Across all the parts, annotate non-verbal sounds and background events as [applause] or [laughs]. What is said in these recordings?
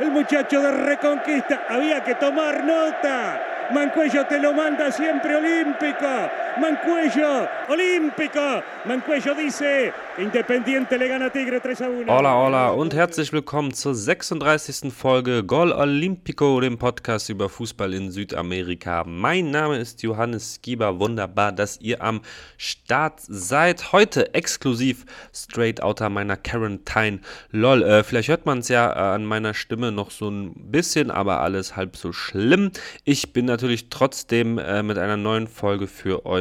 el muchacho de Reconquista. Había que tomar nota. Mancuello te lo manda siempre olímpico. Mancuello, olímpico. Mancuello dice, Independiente le gana Tigre 3 a 1. Hola, hola und herzlich willkommen zur 36. Folge Gol Olympico, dem Podcast über Fußball in Südamerika. Mein Name ist Johannes Gieber. Wunderbar, dass ihr am Start seid. Heute exklusiv Straight Outer meiner Quarantine. Lol, äh, vielleicht hört man es ja äh, an meiner Stimme noch so ein bisschen, aber alles halb so schlimm. Ich bin natürlich trotzdem äh, mit einer neuen Folge für euch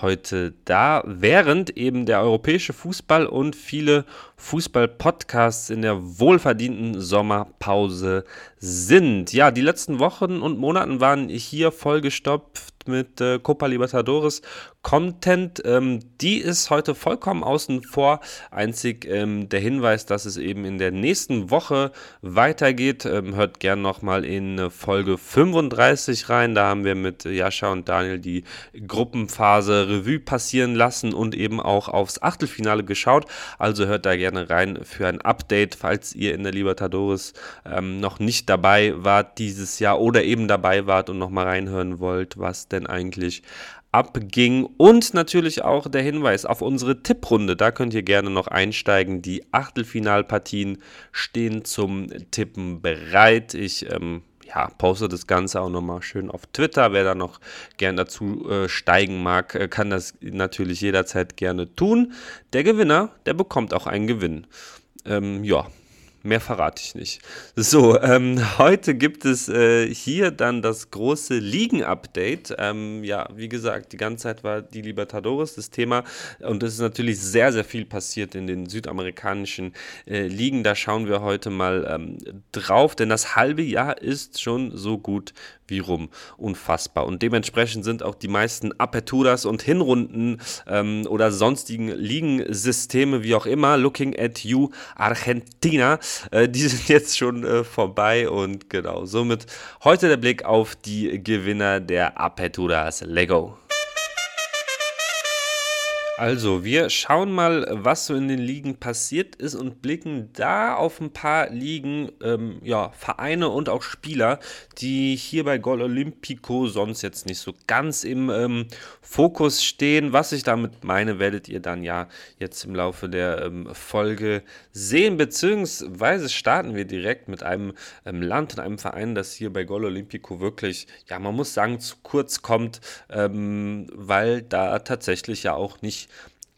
heute da, während eben der europäische Fußball und viele Fußball-Podcasts in der wohlverdienten Sommerpause sind. Ja, die letzten Wochen und Monaten waren hier vollgestopft mit äh, Copa Libertadores Content. Ähm, die ist heute vollkommen außen vor. Einzig ähm, der Hinweis, dass es eben in der nächsten Woche weitergeht. Ähm, hört gern nochmal in Folge 35 rein. Da haben wir mit Jascha und Daniel die Gruppenphase Revue passieren lassen und eben auch aufs Achtelfinale geschaut. Also hört da gerne rein für ein Update, falls ihr in der Libertadores ähm, noch nicht dabei wart dieses Jahr oder eben dabei wart und nochmal reinhören wollt, was denn eigentlich abging. Und natürlich auch der Hinweis auf unsere Tipprunde. Da könnt ihr gerne noch einsteigen. Die Achtelfinalpartien stehen zum Tippen bereit. Ich ähm, ja, poste das Ganze auch nochmal schön auf Twitter. Wer da noch gern dazu äh, steigen mag, äh, kann das natürlich jederzeit gerne tun. Der Gewinner, der bekommt auch einen Gewinn. Ähm, ja, Mehr verrate ich nicht. So, ähm, heute gibt es äh, hier dann das große Ligen-Update. Ähm, ja, wie gesagt, die ganze Zeit war die Libertadores das Thema und es ist natürlich sehr, sehr viel passiert in den südamerikanischen äh, Ligen. Da schauen wir heute mal ähm, drauf, denn das halbe Jahr ist schon so gut rum. Unfassbar. Und dementsprechend sind auch die meisten Aperturas und Hinrunden ähm, oder sonstigen Ligensysteme, wie auch immer, Looking at You Argentina, äh, die [laughs] sind jetzt schon äh, vorbei und genau, somit heute der Blick auf die Gewinner der Aperturas Lego. Also, wir schauen mal, was so in den Ligen passiert ist und blicken da auf ein paar Ligen, ähm, ja, Vereine und auch Spieler, die hier bei Gol Olympico sonst jetzt nicht so ganz im ähm, Fokus stehen. Was ich damit meine, werdet ihr dann ja jetzt im Laufe der ähm, Folge sehen, beziehungsweise starten wir direkt mit einem ähm, Land und einem Verein, das hier bei Gol Olympico wirklich, ja, man muss sagen, zu kurz kommt, ähm, weil da tatsächlich ja auch nicht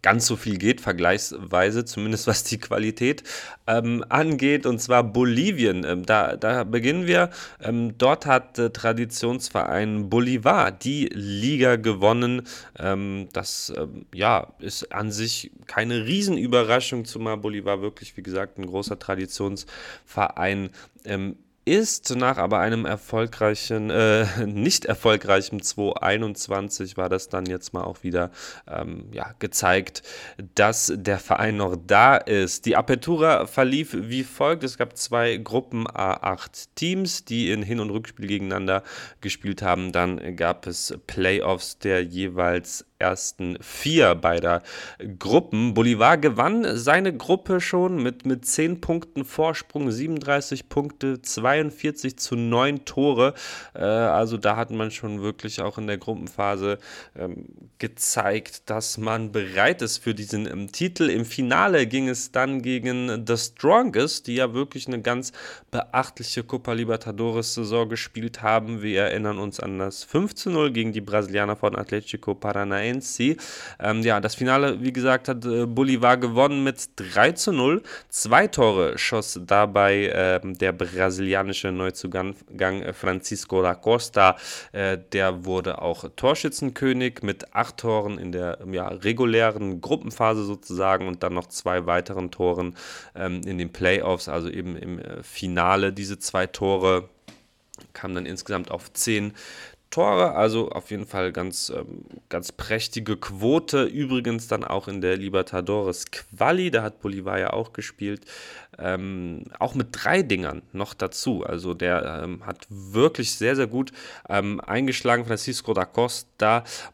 ganz so viel geht, vergleichsweise, zumindest was die Qualität ähm, angeht, und zwar Bolivien. Ähm, da, da beginnen wir. Ähm, dort hat äh, Traditionsverein Bolivar die Liga gewonnen. Ähm, das ähm, ja, ist an sich keine Riesenüberraschung, zumal Bolivar wirklich, wie gesagt, ein großer Traditionsverein ähm, ist. Nach aber einem erfolgreichen, äh, [laughs] nicht erfolgreichen 2021 war das dann jetzt mal auch wieder ähm, ja, gezeigt, dass der Verein noch da ist. Die Apertura verlief wie folgt. Es gab zwei Gruppen A8 Teams, die in Hin- und Rückspiel gegeneinander gespielt haben. Dann gab es Playoffs der jeweils ersten vier beider Gruppen. Bolivar gewann seine Gruppe schon mit, mit 10 Punkten Vorsprung, 37 Punkte, 42 zu 9 Tore. Äh, also da hat man schon wirklich auch in der Gruppenphase ähm, gezeigt, dass man bereit ist für diesen ähm, Titel. Im Finale ging es dann gegen The Strongest, die ja wirklich eine ganz beachtliche Copa Libertadores Saison gespielt haben. Wir erinnern uns an das 5 zu 0 gegen die Brasilianer von Atletico Paranaense Valencia. Ähm, ja, das Finale, wie gesagt, hat äh, Bolivar gewonnen mit 3 zu 0. Zwei Tore schoss dabei äh, der brasilianische Neuzugang äh, Francisco da Costa. Äh, der wurde auch Torschützenkönig mit acht Toren in der ja, regulären Gruppenphase sozusagen und dann noch zwei weiteren Toren ähm, in den Playoffs, also eben im äh, Finale. Diese zwei Tore kamen dann insgesamt auf zehn Tore, also auf jeden Fall ganz, ähm, ganz prächtige Quote. Übrigens dann auch in der Libertadores Quali, da hat Bolivar ja auch gespielt. ähm, auch mit drei Dingern noch dazu. Also der ähm, hat wirklich sehr, sehr gut ähm, eingeschlagen. Francisco da Costa,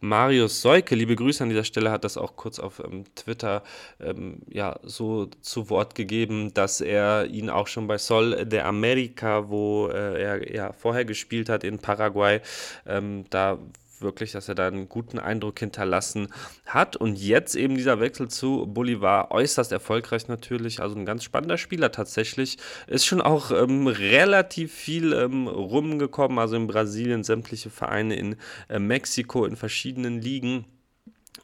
Marius Seuke, liebe Grüße an dieser Stelle, hat das auch kurz auf ähm, Twitter ähm, ja, so zu Wort gegeben, dass er ihn auch schon bei Sol de America, wo äh, er ja vorher gespielt hat in Paraguay, ähm, da wirklich, dass er da einen guten Eindruck hinterlassen hat. Und jetzt eben dieser Wechsel zu Bolivar, äußerst erfolgreich natürlich. Also ein ganz spannender Spieler tatsächlich. Ist schon auch ähm, relativ viel ähm, rumgekommen. Also in Brasilien sämtliche Vereine, in äh, Mexiko, in verschiedenen Ligen.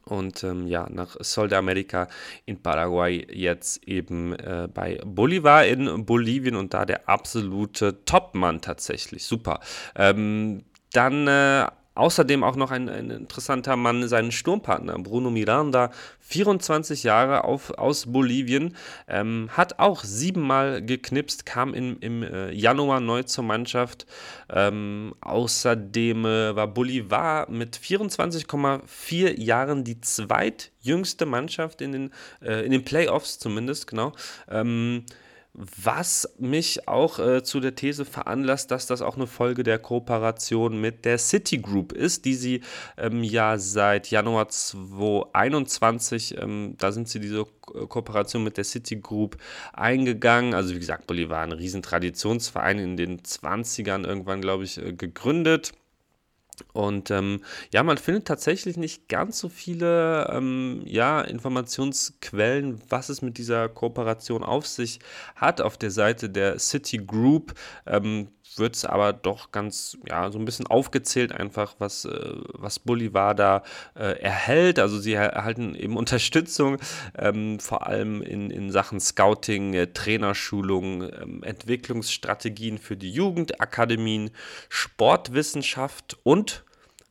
Und ähm, ja, nach Sol de America in Paraguay jetzt eben äh, bei Bolivar in Bolivien und da der absolute Topmann tatsächlich. Super. Ähm, dann äh, Außerdem auch noch ein, ein, interessanter Mann, sein Sturmpartner Bruno Miranda, 24 Jahre auf, aus Bolivien, ähm, hat auch siebenmal geknipst, kam in, im äh, Januar neu zur Mannschaft. Ähm, außerdem äh, war Bolivar mit 24,4 Jahren die zweitjüngste Mannschaft in den, äh, in den Playoffs zumindest, genau. Ähm, was mich auch äh, zu der These veranlasst, dass das auch eine Folge der Kooperation mit der Citigroup ist, die sie ähm, ja seit Januar 2021, ähm, da sind sie diese Ko Kooperation mit der Citigroup eingegangen. Also wie gesagt, Bolivar, ein Riesentraditionsverein in den 20ern irgendwann, glaube ich, äh, gegründet und ähm, ja, man findet tatsächlich nicht ganz so viele ähm, ja, Informationsquellen, was es mit dieser Kooperation auf sich hat. Auf der Seite der Citigroup ähm, wird es aber doch ganz, ja, so ein bisschen aufgezählt, einfach, was, äh, was Bolivar da äh, erhält. Also sie erhalten eben [laughs] Unterstützung, ähm, vor allem in, in Sachen Scouting, äh, Trainerschulung, ähm, Entwicklungsstrategien für die Jugendakademien, Sportwissenschaft und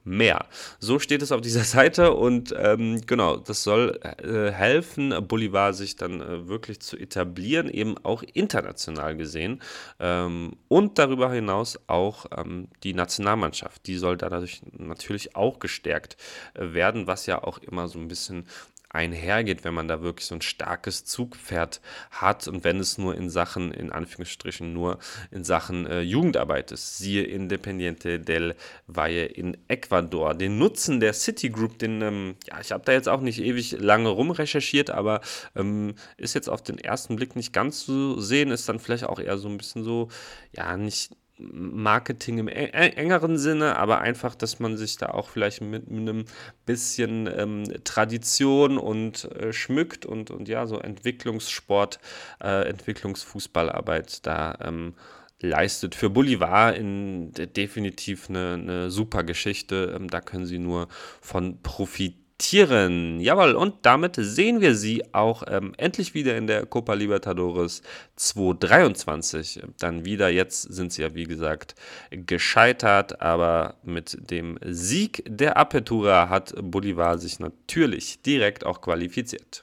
mehr. So steht es auf dieser [laughs] Seite und ähm, genau, das soll äh, helfen, Bolivar sich dann äh, wirklich zu etablieren, eben auch international gesehen ähm, und darüber hinaus auch ähm, die Nationalmannschaft, die soll dadurch natürlich auch gestärkt äh, werden, was ja auch immer so ein bisschen einhergeht, wenn man da wirklich so ein starkes Zugpferd hat und wenn es nur in Sachen, in Anführungsstrichen, nur in Sachen äh, Jugendarbeit ist. Siehe Independiente del Valle in Ecuador. Den Nutzen der Citigroup, den, ähm, ja, ich habe da jetzt auch nicht ewig lange rumrecherchiert, aber ähm, ist jetzt auf den ersten Blick nicht ganz zu sehen, ist dann vielleicht auch eher so ein bisschen so, ja, nicht Marketing im engeren Sinne, aber einfach, dass man sich da auch vielleicht mit, mit einem bisschen ähm, Tradition und äh, schmückt und, und ja, so Entwicklungssport, äh, Entwicklungsfußballarbeit da ähm, leistet. Für Bolivar in, definitiv eine, eine super Geschichte. Ähm, da können sie nur von profitieren Tieren. Jawohl, und damit sehen wir sie auch ähm, endlich wieder in der Copa Libertadores 2023. Dann wieder, jetzt sind sie ja wie gesagt gescheitert, aber mit dem Sieg der Apertura hat Bolivar sich natürlich direkt auch qualifiziert.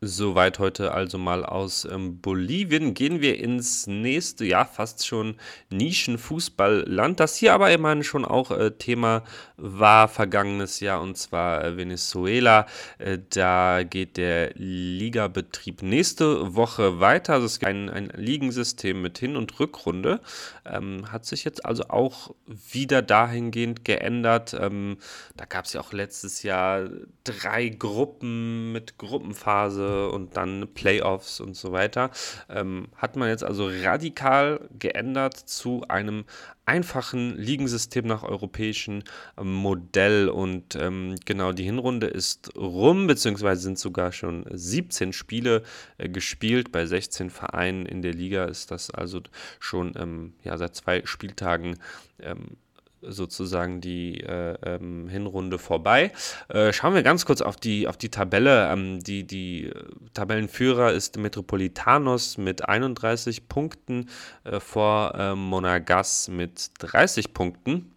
Soweit heute also mal aus ähm, Bolivien. Gehen wir ins nächste, ja, fast schon Nischenfußballland, das hier aber immerhin schon auch äh, Thema war vergangenes Jahr, und zwar äh, Venezuela. Äh, da geht der Ligabetrieb nächste Woche weiter. Also es gibt ein, ein Ligensystem mit Hin- und Rückrunde. Ähm, hat sich jetzt also auch wieder dahingehend geändert. Ähm, da gab es ja auch letztes Jahr drei Gruppen mit Gruppenphase und dann Playoffs und so weiter. Ähm, hat man jetzt also radikal geändert zu einem einfachen Ligensystem nach europäischem Modell. Und ähm, genau, die Hinrunde ist rum, beziehungsweise sind sogar schon 17 Spiele äh, gespielt. Bei 16 Vereinen in der Liga ist das also schon ähm, ja, seit zwei Spieltagen ähm, sozusagen die äh, ähm, Hinrunde vorbei. Äh, schauen wir ganz kurz auf die, auf die Tabelle. Ähm, die, die äh, Tabellenführer ist Metropolitanos mit 31 Punkten äh, vor äh, Monagas mit 30 Punkten.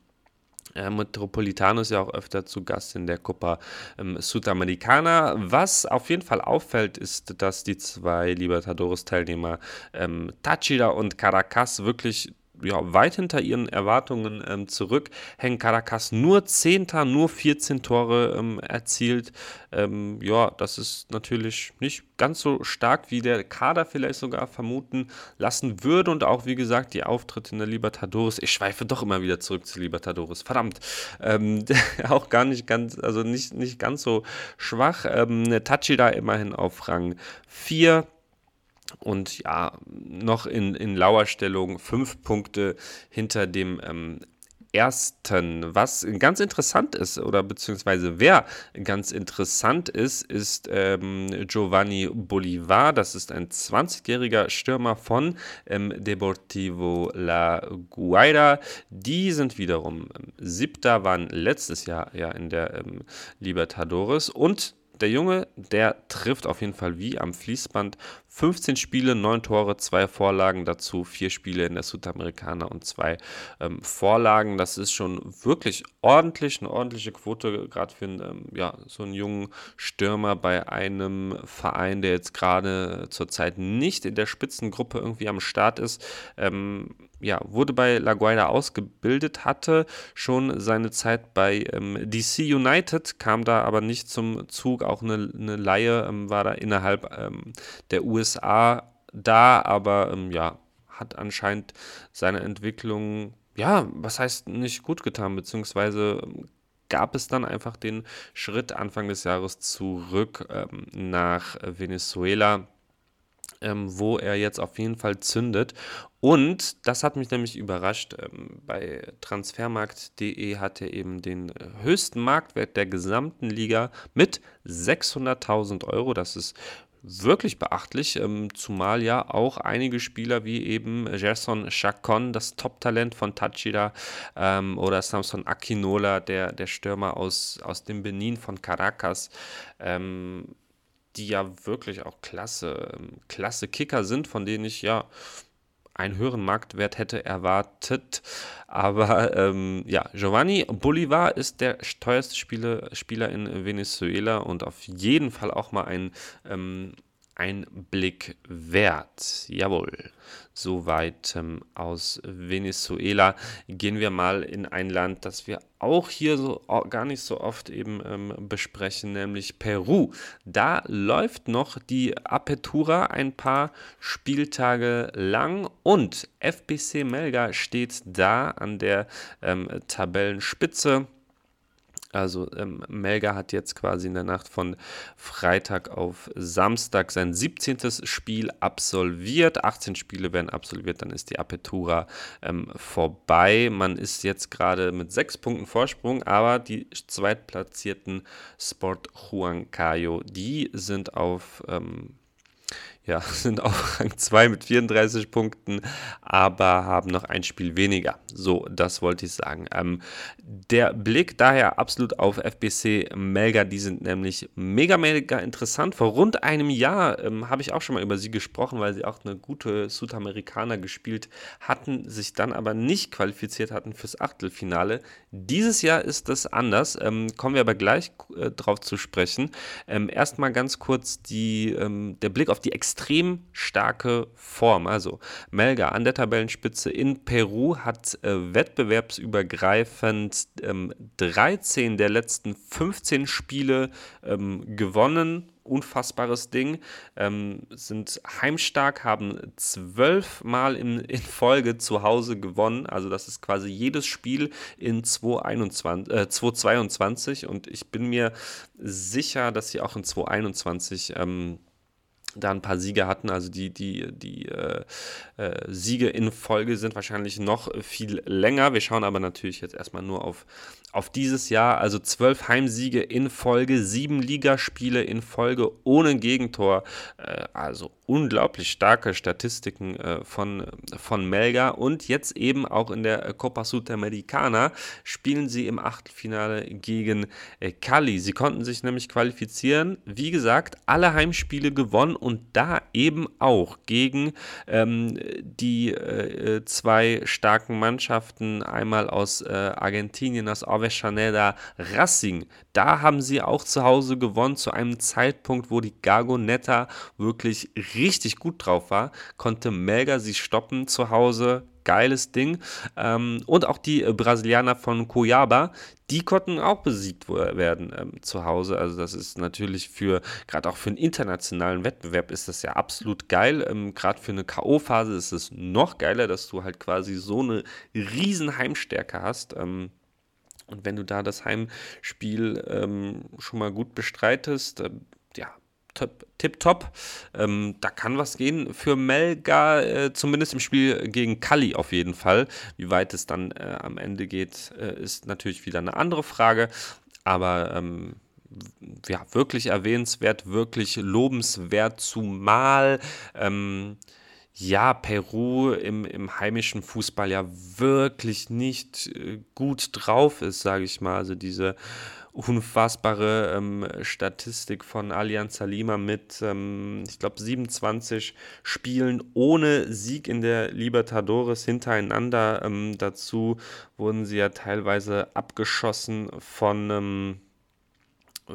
Äh, Metropolitano ist ja auch öfter zu Gast in der Copa ähm, Sudamericana. Was auf jeden Fall auffällt, ist, dass die zwei Libertadores-Teilnehmer ähm, Táchira und Caracas wirklich ja, weit hinter ihren Erwartungen ähm, zurück. Hängen Caracas nur Zehnter, nur 14 Tore ähm, erzielt. Ähm, ja, das ist natürlich nicht ganz so stark, wie der Kader vielleicht sogar vermuten lassen würde. Und auch, wie gesagt, die Auftritte in der Libertadores. Ich schweife doch immer wieder zurück zu Libertadores. Verdammt. Ähm, [laughs] auch gar nicht ganz, also nicht, nicht ganz so schwach. Ähm, Tachida immerhin auf Rang 4 und ja, noch in, in Lauerstellung fünf Punkte hinter dem ähm, ersten. Was ganz interessant ist, oder beziehungsweise wer ganz interessant ist, ist ähm, Giovanni Bolivar. Das ist ein 20-jähriger Stürmer von ähm, Deportivo La Guaira. Die sind wiederum ähm, siebter, waren letztes Jahr ja in der ähm, Libertadores und der Junge, der trifft auf jeden Fall wie am Fließband. 15 Spiele, 9 Tore, 2 Vorlagen dazu, 4 Spiele in der Südamerikaner und 2 ähm, Vorlagen. Das ist schon wirklich ordentlich, eine ordentliche Quote, gerade für ähm, ja, so einen jungen Stürmer bei einem Verein, der jetzt gerade zurzeit nicht in der Spitzengruppe irgendwie am Start ist. Ähm, ja, wurde bei La Guaira ausgebildet, hatte schon seine Zeit bei ähm, DC United, kam da aber nicht zum Zug. Auch eine, eine Laie ähm, war da innerhalb ähm, der USA da, aber ähm, ja, hat anscheinend seine Entwicklung, ja, was heißt nicht gut getan, beziehungsweise ähm, gab es dann einfach den Schritt Anfang des Jahres zurück ähm, nach Venezuela ähm, wo er jetzt auf jeden Fall zündet. Und das hat mich nämlich überrascht. Ähm, bei transfermarkt.de hat er eben den äh, höchsten Marktwert der gesamten Liga mit 600.000 Euro. Das ist wirklich beachtlich, ähm, zumal ja auch einige Spieler wie eben Gerson Chacon, das Top-Talent von Tachida, ähm, oder Samson Akinola, der, der Stürmer aus, aus dem Benin von Caracas, ähm, die ja wirklich auch klasse, ähm, klasse Kicker sind, von denen ich ja einen höheren Marktwert hätte erwartet. Aber ähm, ja, Giovanni Bolivar ist der teuerste Spieler, Spieler in Venezuela und auf jeden Fall auch mal ein ähm, ein Blick wert. Jawohl. Soweit ähm, aus Venezuela. Gehen wir mal in ein Land, das wir auch hier so gar nicht so oft eben ähm, besprechen, nämlich Peru. Da läuft noch die Apertura ein paar Spieltage lang und FBC Melga steht da an der ähm, Tabellenspitze. Also ähm, Melga hat jetzt quasi in der Nacht von Freitag auf Samstag sein 17. Spiel absolviert. 18 Spiele werden absolviert, dann ist die Apertura ähm, vorbei. Man ist jetzt gerade mit sechs Punkten Vorsprung, aber die zweitplatzierten Sport Huancayo, die sind auf ähm, ja, [laughs] sind auf Rang 2 mit 34 Punkten, aber haben noch ein Spiel weniger. So, das wollte ich sagen. Ähm, der Blick daher absolut auf FBC Melga, die sind nämlich mega, mega interessant. Vor rund einem Jahr ähm, habe ich auch schon mal über sie gesprochen, weil sie auch eine gute Südamerikaner gespielt hatten, sich dann aber nicht qualifiziert hatten fürs Achtelfinale. Dieses Jahr ist das anders, ähm, kommen wir aber gleich äh, drauf zu sprechen. Ähm, erstmal ganz kurz die, ähm, der Blick auf die Ex extrem starke Form. Also Melga an der Tabellenspitze in Peru hat äh, wettbewerbsübergreifend ähm, 13 der letzten 15 Spiele ähm, gewonnen unfassbares Ding. Ähm, sind heimstark, haben zwölfmal in, in Folge zu Hause gewonnen. Also das ist quasi jedes Spiel in 2021, äh, 2022 und ich bin mir sicher, dass sie auch in 2021 ähm, da ein paar Siege hatten. Also die, die, die äh, äh, Siege in Folge sind wahrscheinlich noch viel länger. Wir schauen aber natürlich jetzt erstmal nur auf, auf dieses Jahr. Also zwölf Heimsiege in Folge, sieben Ligaspiele in Folge ohne Gegentor. Äh, also unglaublich starke Statistiken äh, von, von Melga. Und jetzt eben auch in der Copa Sudamericana spielen sie im Achtelfinale gegen äh, Cali. Sie konnten sich nämlich qualifizieren. Wie gesagt, alle Heimspiele gewonnen und da eben auch gegen ähm, die äh, zwei starken Mannschaften, einmal aus äh, Argentinien, aus Avellaneda, Racing. Da haben sie auch zu Hause gewonnen, zu einem Zeitpunkt, wo die Gargonetta wirklich richtig gut drauf war, konnte Melga sie stoppen zu Hause geiles Ding. Ähm, und auch die äh, Brasilianer von Cuiabá, die konnten auch besiegt werden ähm, zu Hause. Also das ist natürlich für, gerade auch für einen internationalen Wettbewerb ist das ja absolut geil. Ähm, gerade für eine K.O.-Phase ist es noch geiler, dass du halt quasi so eine riesen Heimstärke hast. Ähm, und wenn du da das Heimspiel ähm, schon mal gut bestreitest, äh, ja, tipptopp. Ähm, da kann was gehen für Melga, äh, zumindest im Spiel gegen Kali auf jeden Fall. Wie weit es dann äh, am Ende geht, äh, ist natürlich wieder eine andere Frage. Aber ähm, ja, wirklich erwähnenswert, wirklich lobenswert, zumal ähm, ja, Peru im, im heimischen Fußball ja wirklich nicht äh, gut drauf ist, sage ich mal. Also diese unfassbare ähm, Statistik von Allianz Salima mit, ähm, ich glaube, 27 Spielen ohne Sieg in der Libertadores hintereinander. Ähm, dazu wurden sie ja teilweise abgeschossen von ähm,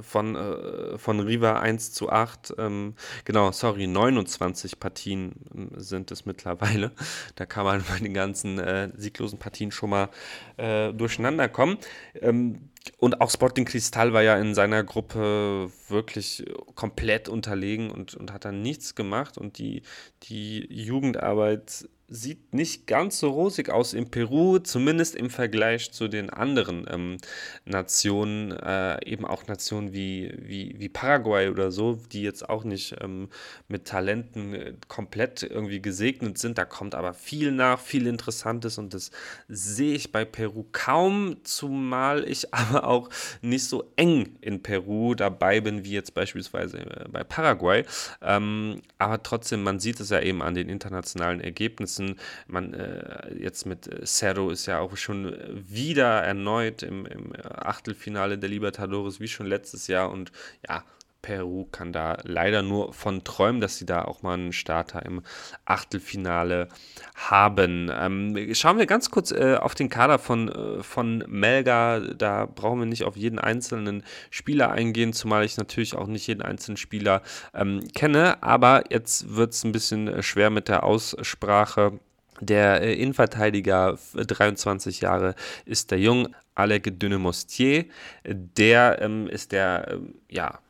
von, äh, von Riva 1 zu 8. Ähm, genau, sorry, 29 Partien ähm, sind es mittlerweile. Da kann man [laughs] bei den ganzen äh, sieglosen Partien schon mal äh, durcheinander kommen. Ähm, und auch Sporting Cristal war ja in seiner Gruppe wirklich komplett unterlegen und, und hat dann nichts gemacht. Und die, die Jugendarbeit sieht nicht ganz so rosig aus in Peru, zumindest im Vergleich zu den anderen ähm, Nationen, äh, eben auch Nationen wie, wie, wie Paraguay oder so, die jetzt auch nicht ähm, mit Talenten äh, komplett irgendwie gesegnet sind. Da kommt aber viel nach, viel Interessantes und das sehe ich bei Peru kaum, zumal ich [laughs] aber [laughs] auch nicht so eng in Peru dabei bin, wie jetzt beispielsweise äh, bei Paraguay. Ähm, aber trotzdem, man sieht es ja eben an den internationalen Ergebnissen. Man äh, jetzt mit äh, Cerro ist ja auch schon wieder erneut im, im Achtelfinale der Libertadores wie schon letztes Jahr und ja, Peru kann da leider nur von träumen, dass sie da auch mal einen Starter im Achtelfinale haben. Ähm, schauen wir ganz kurz äh, auf den Kader von, äh, von Melga. Da brauchen wir nicht auf jeden einzelnen Spieler eingehen, zumal ich natürlich auch nicht jeden einzelnen Spieler ähm, kenne. Aber jetzt wird es ein bisschen äh, schwer mit der Aussprache. Der äh, Innenverteidiger, 23 Jahre, ist der Jung Alec Dynemostier. Der ähm, ist der, äh, ja,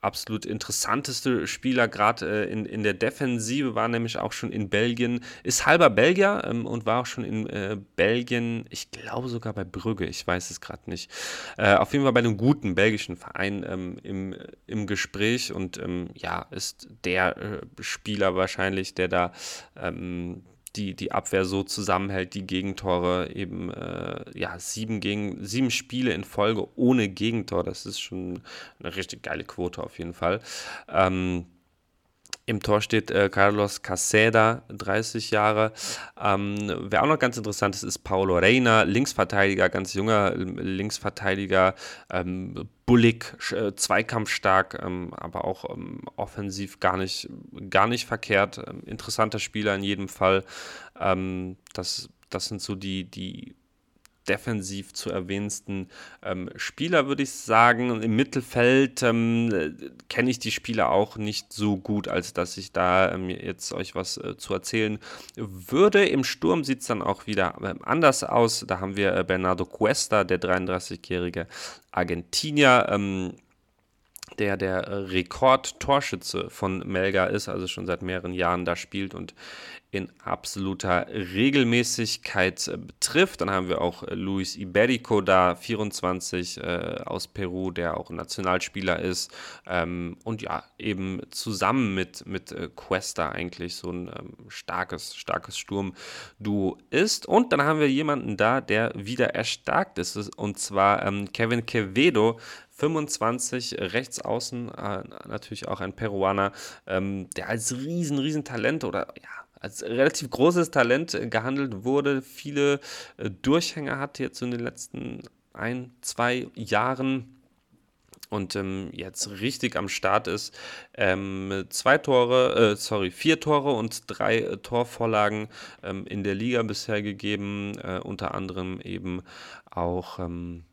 absolut interessanteste Spieler, gerade äh, in, in der Defensive, war nämlich auch schon in Belgien, ist halber Belgier ähm, und war auch schon in äh, Belgien, ich glaube sogar bei Brügge, ich weiß es gerade nicht. Äh, auf jeden Fall bei einem guten belgischen Verein ähm, im, im Gespräch und ähm, ja, ist der äh, Spieler wahrscheinlich, der da ähm, die, die Abwehr so zusammenhält, die Gegentore eben, äh, ja, sieben, gegen, sieben Spiele in Folge ohne Gegentor. Das ist schon eine richtig geile Quote auf jeden Fall. Ähm, im Tor steht äh, Carlos Caseda, 30 Jahre. Ähm, wer auch noch ganz interessant ist, ist Paulo Reina, Linksverteidiger, ganz junger Linksverteidiger, ähm, bullig, äh, zweikampfstark, ähm, aber auch ähm, offensiv gar nicht, gar nicht verkehrt. Ähm, interessanter Spieler in jedem Fall. Ähm, das, das sind so die, die defensiv zu erwähnendsten ähm, Spieler, würde ich sagen. Im Mittelfeld ähm, kenne ich die Spieler auch nicht so gut, als dass ich da ähm, jetzt euch was äh, zu erzählen würde. Im Sturm sieht es dann auch wieder ähm, anders aus. Da haben wir äh, Bernardo Cuesta, der 33-jährige Argentinier ähm, der der Rekord-Torschütze von Melga ist, also schon seit mehreren Jahren da spielt und in absoluter Regelmäßigkeit äh, betrifft. Dann haben wir auch äh, Luis Iberico da, 24 äh, aus Peru, der auch Nationalspieler ist ähm, und ja, eben zusammen mit, mit äh, Cuesta eigentlich so ein ähm, starkes, starkes Sturmduo ist. Und dann haben wir jemanden da, der wieder erstarkt ist, und zwar ähm, Kevin Quevedo, 25 rechts außen, äh, natürlich auch ein Peruaner, ähm, der als riesen, riesen Talent oder ja, als relativ großes Talent gehandelt wurde, viele äh, Durchhänger hatte jetzt in den letzten ein, zwei Jahren und ähm, jetzt richtig am Start ist. Ähm, zwei Tore, äh, sorry, vier Tore und drei äh, Torvorlagen ähm, in der Liga bisher gegeben, äh, unter anderem eben auch ähm,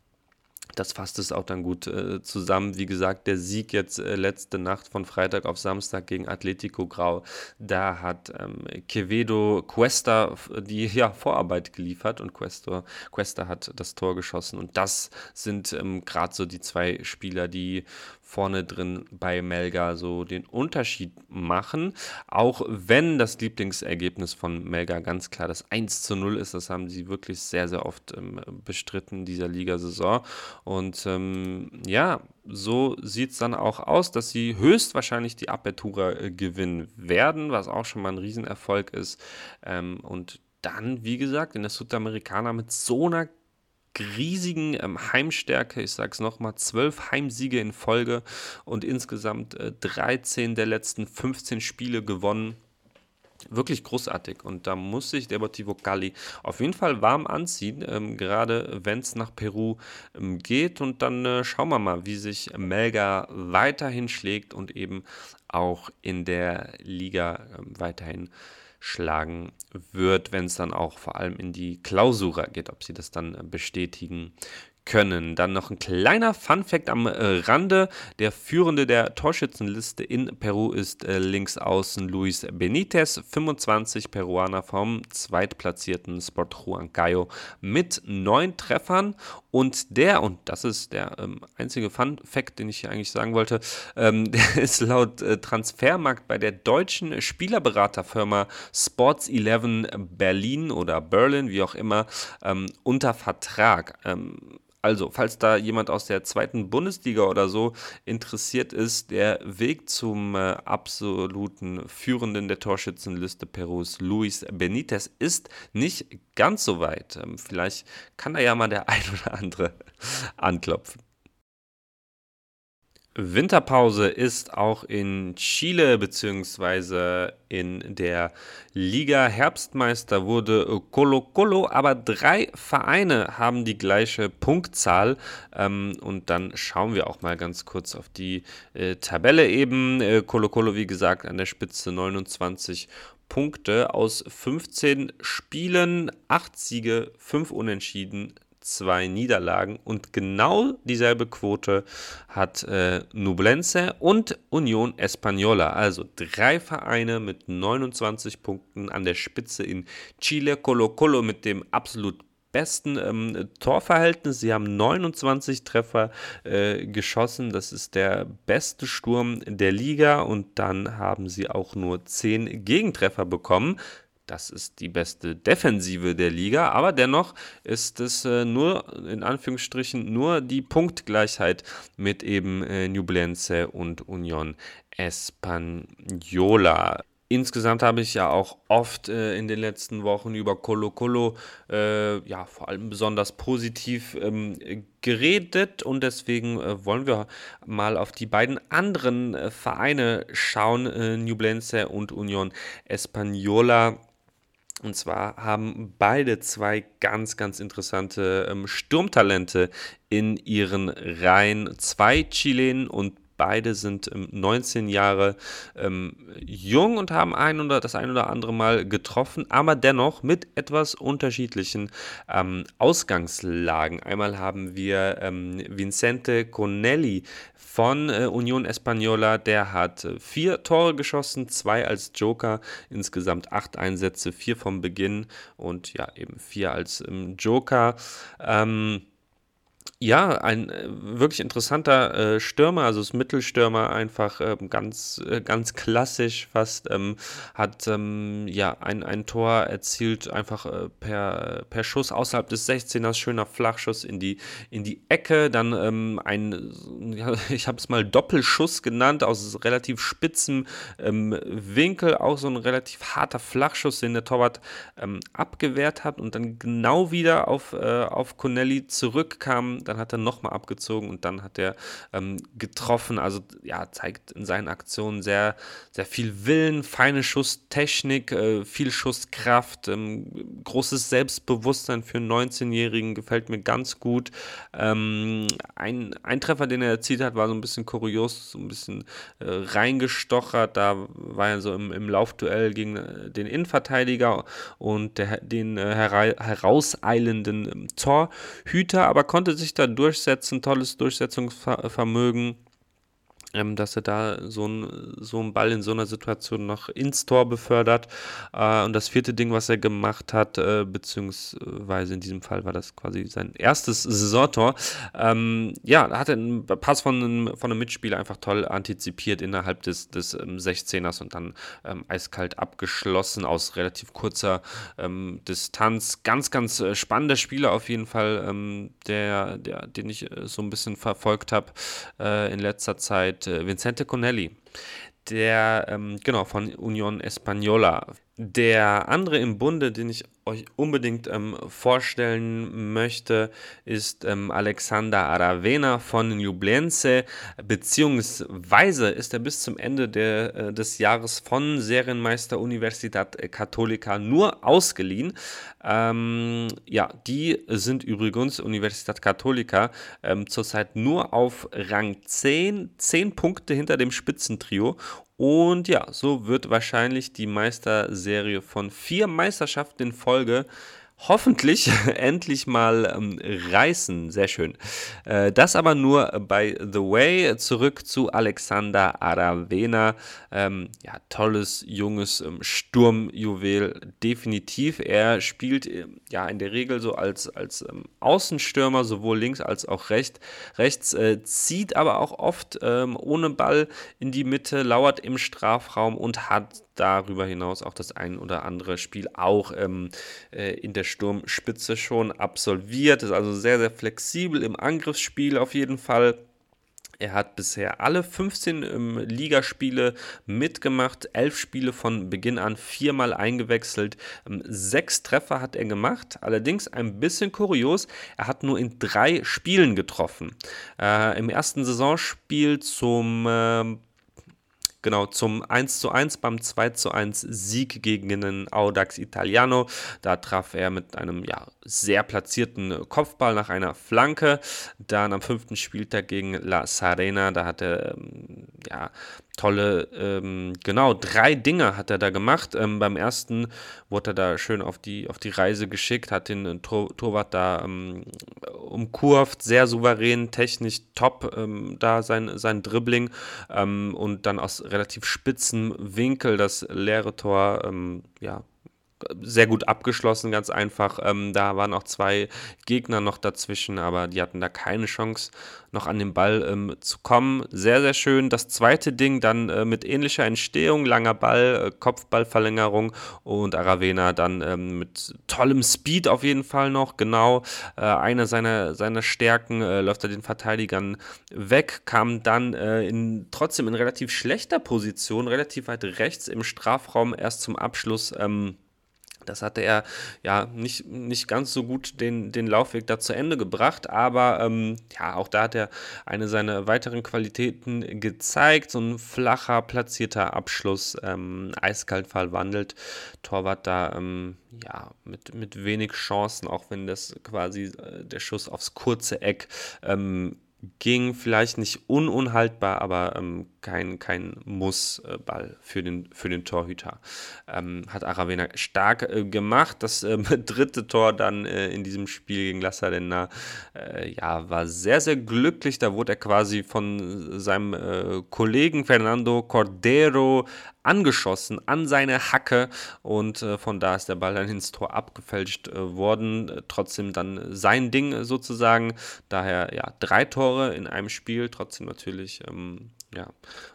das fasst es auch dann gut äh, zusammen. Wie gesagt, der Sieg jetzt äh, letzte Nacht von Freitag auf Samstag gegen Atletico Grau, da hat ähm, Quevedo Cuesta die ja, Vorarbeit geliefert und Cuesta, Cuesta hat das Tor geschossen. Und das sind ähm, gerade so die zwei Spieler, die vorne drin bei Melga so den Unterschied machen. Auch wenn das Lieblingsergebnis von Melga ganz klar das 1 zu 0 ist, das haben sie wirklich sehr, sehr oft ähm, bestritten dieser Ligasaison. Und ähm, ja, so sieht es dann auch aus, dass sie höchstwahrscheinlich die Apertura äh, gewinnen werden, was auch schon mal ein Riesenerfolg ist. Ähm, und dann, wie gesagt, in der Südamerikaner mit so einer riesigen ähm, Heimstärke. Ich sage es nochmal, zwölf Heimsiege in Folge und insgesamt äh, 13 der letzten 15 Spiele gewonnen. Wirklich großartig und da muss sich Deportivo Cali auf jeden Fall warm anziehen, ähm, gerade wenn es nach Peru ähm, geht. Und dann äh, schauen wir mal, wie sich Melga weiterhin schlägt und eben auch in der Liga äh, weiterhin äh, schlagen wird, wenn es dann auch vor allem in die Klausura geht, ob sie das dann äh, bestätigen können. Dann noch ein kleiner Fun-Fact am äh, Rande. Der Führende der Torschützenliste in Peru ist äh, links außen Luis Benitez, 25 Peruaner vom zweitplatzierten Sport Huancayo mit neun Treffern. Und der, und das ist der ähm, einzige Fun-Fact, den ich hier eigentlich sagen wollte, ähm, [laughs] der ist laut äh, Transfermarkt bei der deutschen Spielerberaterfirma Sports 11 Berlin oder Berlin, wie auch immer, ähm, unter Vertrag. Also, falls da jemand aus der zweiten Bundesliga oder so interessiert ist, der Weg zum äh, absoluten Führenden der Torschützenliste Perus, Luis Benitez, ist nicht ganz so weit. Ähm, vielleicht kann da ja mal der [laughs] ein oder andere anklopfen. Winterpause ist auch in Chile bzw. in der Liga. Herbstmeister wurde Colo Colo, aber drei Vereine haben die gleiche Punktzahl. Ähm, und dann schauen wir auch mal ganz kurz auf die äh, Tabelle eben. Äh, Colo Colo, wie gesagt, an der Spitze 29 Punkte aus 15 Spielen, 8 Siege, 5 Unentschieden, zwei Niederlagen und genau dieselbe Quote hat äh, Nublense und Union Española. Also drei Vereine mit 29 Punkten an der Spitze in Chile. Colo Colo mit dem absolut besten ähm, Torverhältnis. Sie haben 29 Treffer äh, geschossen. Das ist der beste Sturm der Liga. Und dann haben sie auch nur 10 Gegentreffer bekommen. Das ist die beste Defensive der Liga, aber dennoch ist es äh, nur, in Anführungsstrichen, nur die Punktgleichheit mit eben äh, Nublense und Union Española. Insgesamt habe ich ja auch oft äh, in den letzten Wochen über Colo Colo, äh, ja, vor allem besonders positiv ähm, geredet und deswegen äh, wollen wir mal auf die beiden anderen äh, Vereine schauen, äh, Nublense und Union Española. Und zwar haben beide zwei ganz, ganz interessante ähm, Sturmtalente in ihren Reihen. Zwei Chilenen und Beide sind 19 ähm, Jahre ähm, jung und haben ein oder das ein oder andere Mal getroffen, aber dennoch mit etwas unterschiedlichen ähm, Ausgangslagen. Einmal haben wir ähm, Vincente Conelli von äh, Union Española, der hat äh, vier Tore geschossen, zwei als Joker, insgesamt acht Einsätze, vier vom Beginn und ja, eben vier als ähm, Joker. Ähm, ja, ein äh, wirklich interessanter äh, Stürmer, also das Mittelstürmer einfach äh, ganz, äh, ganz klassisch fast, ähm, hat ähm, ja ein, ein Tor erzielt, einfach äh, per, per Schuss außerhalb des 16ers, schöner Flachschuss in die, in die Ecke, dann ähm, ein, ja, [laughs] ich habe es mal Doppelschuss genannt, aus relativ spitzem ähm, Winkel, auch so ein relativ harter Flachschuss, den der Torwart ähm, abgewehrt hat und dann genau wieder auf, äh, auf Connelly zurückkam dann hat er nochmal abgezogen und dann hat er ähm, getroffen. Also ja, zeigt in seinen Aktionen sehr, sehr viel Willen, feine Schusstechnik, äh, viel Schusskraft, ähm, großes Selbstbewusstsein für einen 19-Jährigen, gefällt mir ganz gut. Ähm, ein, ein Treffer, den er erzielt hat, war so ein bisschen kurios, so ein bisschen äh, reingestochert. Da war er so im, im Laufduell gegen äh, den Innenverteidiger und der, den äh, herauseilenden ähm, Torhüter, aber konnte sich da durchsetzen, tolles Durchsetzungsvermögen ähm, dass er da so einen so ein Ball in so einer Situation noch ins Tor befördert. Äh, und das vierte Ding, was er gemacht hat, äh, beziehungsweise in diesem Fall war das quasi sein erstes Saisontor, ähm, ja, da hat er einen Pass von einem, von einem Mitspieler einfach toll antizipiert innerhalb des, des ähm, 16ers und dann ähm, eiskalt abgeschlossen aus relativ kurzer ähm, Distanz. Ganz, ganz äh, spannender Spieler auf jeden Fall, ähm, der, der, den ich äh, so ein bisschen verfolgt habe äh, in letzter Zeit Vincente Conelli, der, ähm, genau, von Union Española. Der andere im Bunde, den ich euch unbedingt ähm, vorstellen möchte, ist ähm, Alexander Aravena von Ljubljence, beziehungsweise ist er bis zum Ende der, äh, des Jahres von Serienmeister Universitat Católica nur ausgeliehen. Ähm, ja, die sind übrigens, Universitat Católica, ähm, zurzeit nur auf Rang 10, 10 Punkte hinter dem Spitzentrio und ja, so wird wahrscheinlich die Meisterserie von vier Meisterschaften in Folge hoffentlich [laughs] endlich mal ähm, reißen. Sehr schön. Äh, das aber nur bei The Way. Zurück zu Alexander Aravena. Ähm, ja, tolles, junges ähm, Sturmjuwel. Definitiv. Er spielt äh, ja in der Regel so als, als ähm, Außenstürmer, sowohl links als auch recht, rechts, äh, zieht aber auch oft ähm, ohne Ball in die Mitte, lauert im Strafraum und hat darüber hinaus auch das ein oder andere Spiel auch ähm, äh, in der Sturmspitze schon absolviert. Ist also sehr, sehr flexibel im Angriffsspiel auf jeden Fall. Er hat bisher alle 15 ähm, Ligaspiele mitgemacht, elf Spiele von Beginn an, viermal eingewechselt, ähm, sechs Treffer hat er gemacht. Allerdings ein bisschen kurios, er hat nur in drei Spielen getroffen. Äh, Im ersten Saisonspiel zum äh, genau zum 1 zu 1 beim 2 zu 1 Sieg gegen den Audax Italiano. Da traf er mit einem ja, sehr platzierten Kopfball nach einer Flanke. Dann am fünften Spieltag gegen La Sarena, da hat er ähm, ja, tolle, ähm, genau, drei Dinge hat er da gemacht. Ähm, beim ersten wurde er da schön auf die, auf die Reise geschickt, hat den äh, Tor, Torwart da ähm, umkurvt, sehr souverän, technisch top ähm, da sein, sein Dribbling ähm, und dann aus relativ spitzen Winkel das leere Tor, ähm, ja, sehr gut abgeschlossen, ganz einfach. Ähm, da waren auch zwei Gegner noch dazwischen, aber die hatten da keine Chance, noch an den Ball ähm, zu kommen. Sehr, sehr schön. Das zweite Ding dann äh, mit ähnlicher Entstehung, langer Ball, äh, Kopfballverlängerung und Aravena dann ähm, mit tollem Speed auf jeden Fall noch. Genau, äh, eine seiner, seiner Stärken äh, läuft er den Verteidigern weg, kam dann äh, in, trotzdem in relativ schlechter Position, relativ weit rechts im Strafraum erst zum Abschluss. Ähm, das hatte er ja nicht, nicht ganz so gut den, den Laufweg da zu Ende gebracht, aber ähm, ja, auch da hat er eine seiner weiteren Qualitäten gezeigt. So ein flacher, platzierter Abschluss, ähm, eiskalt verwandelt. Torwart da ähm, ja, mit, mit wenig Chancen, auch wenn das quasi äh, der Schuss aufs kurze Eck ähm, ging vielleicht nicht ununhaltbar, aber ähm, kein, kein Muss-Ball für den, für den Torhüter. Ähm, hat Aravena stark äh, gemacht. Das äh, [laughs] dritte Tor dann äh, in diesem Spiel gegen La Serena äh, ja, war sehr, sehr glücklich. Da wurde er quasi von seinem äh, Kollegen Fernando Cordero angeschossen an seine Hacke und äh, von da ist der Ball dann ins Tor abgefälscht äh, worden. Trotzdem dann sein Ding sozusagen. Daher ja, drei Tore in einem Spiel, trotzdem natürlich ähm, ja,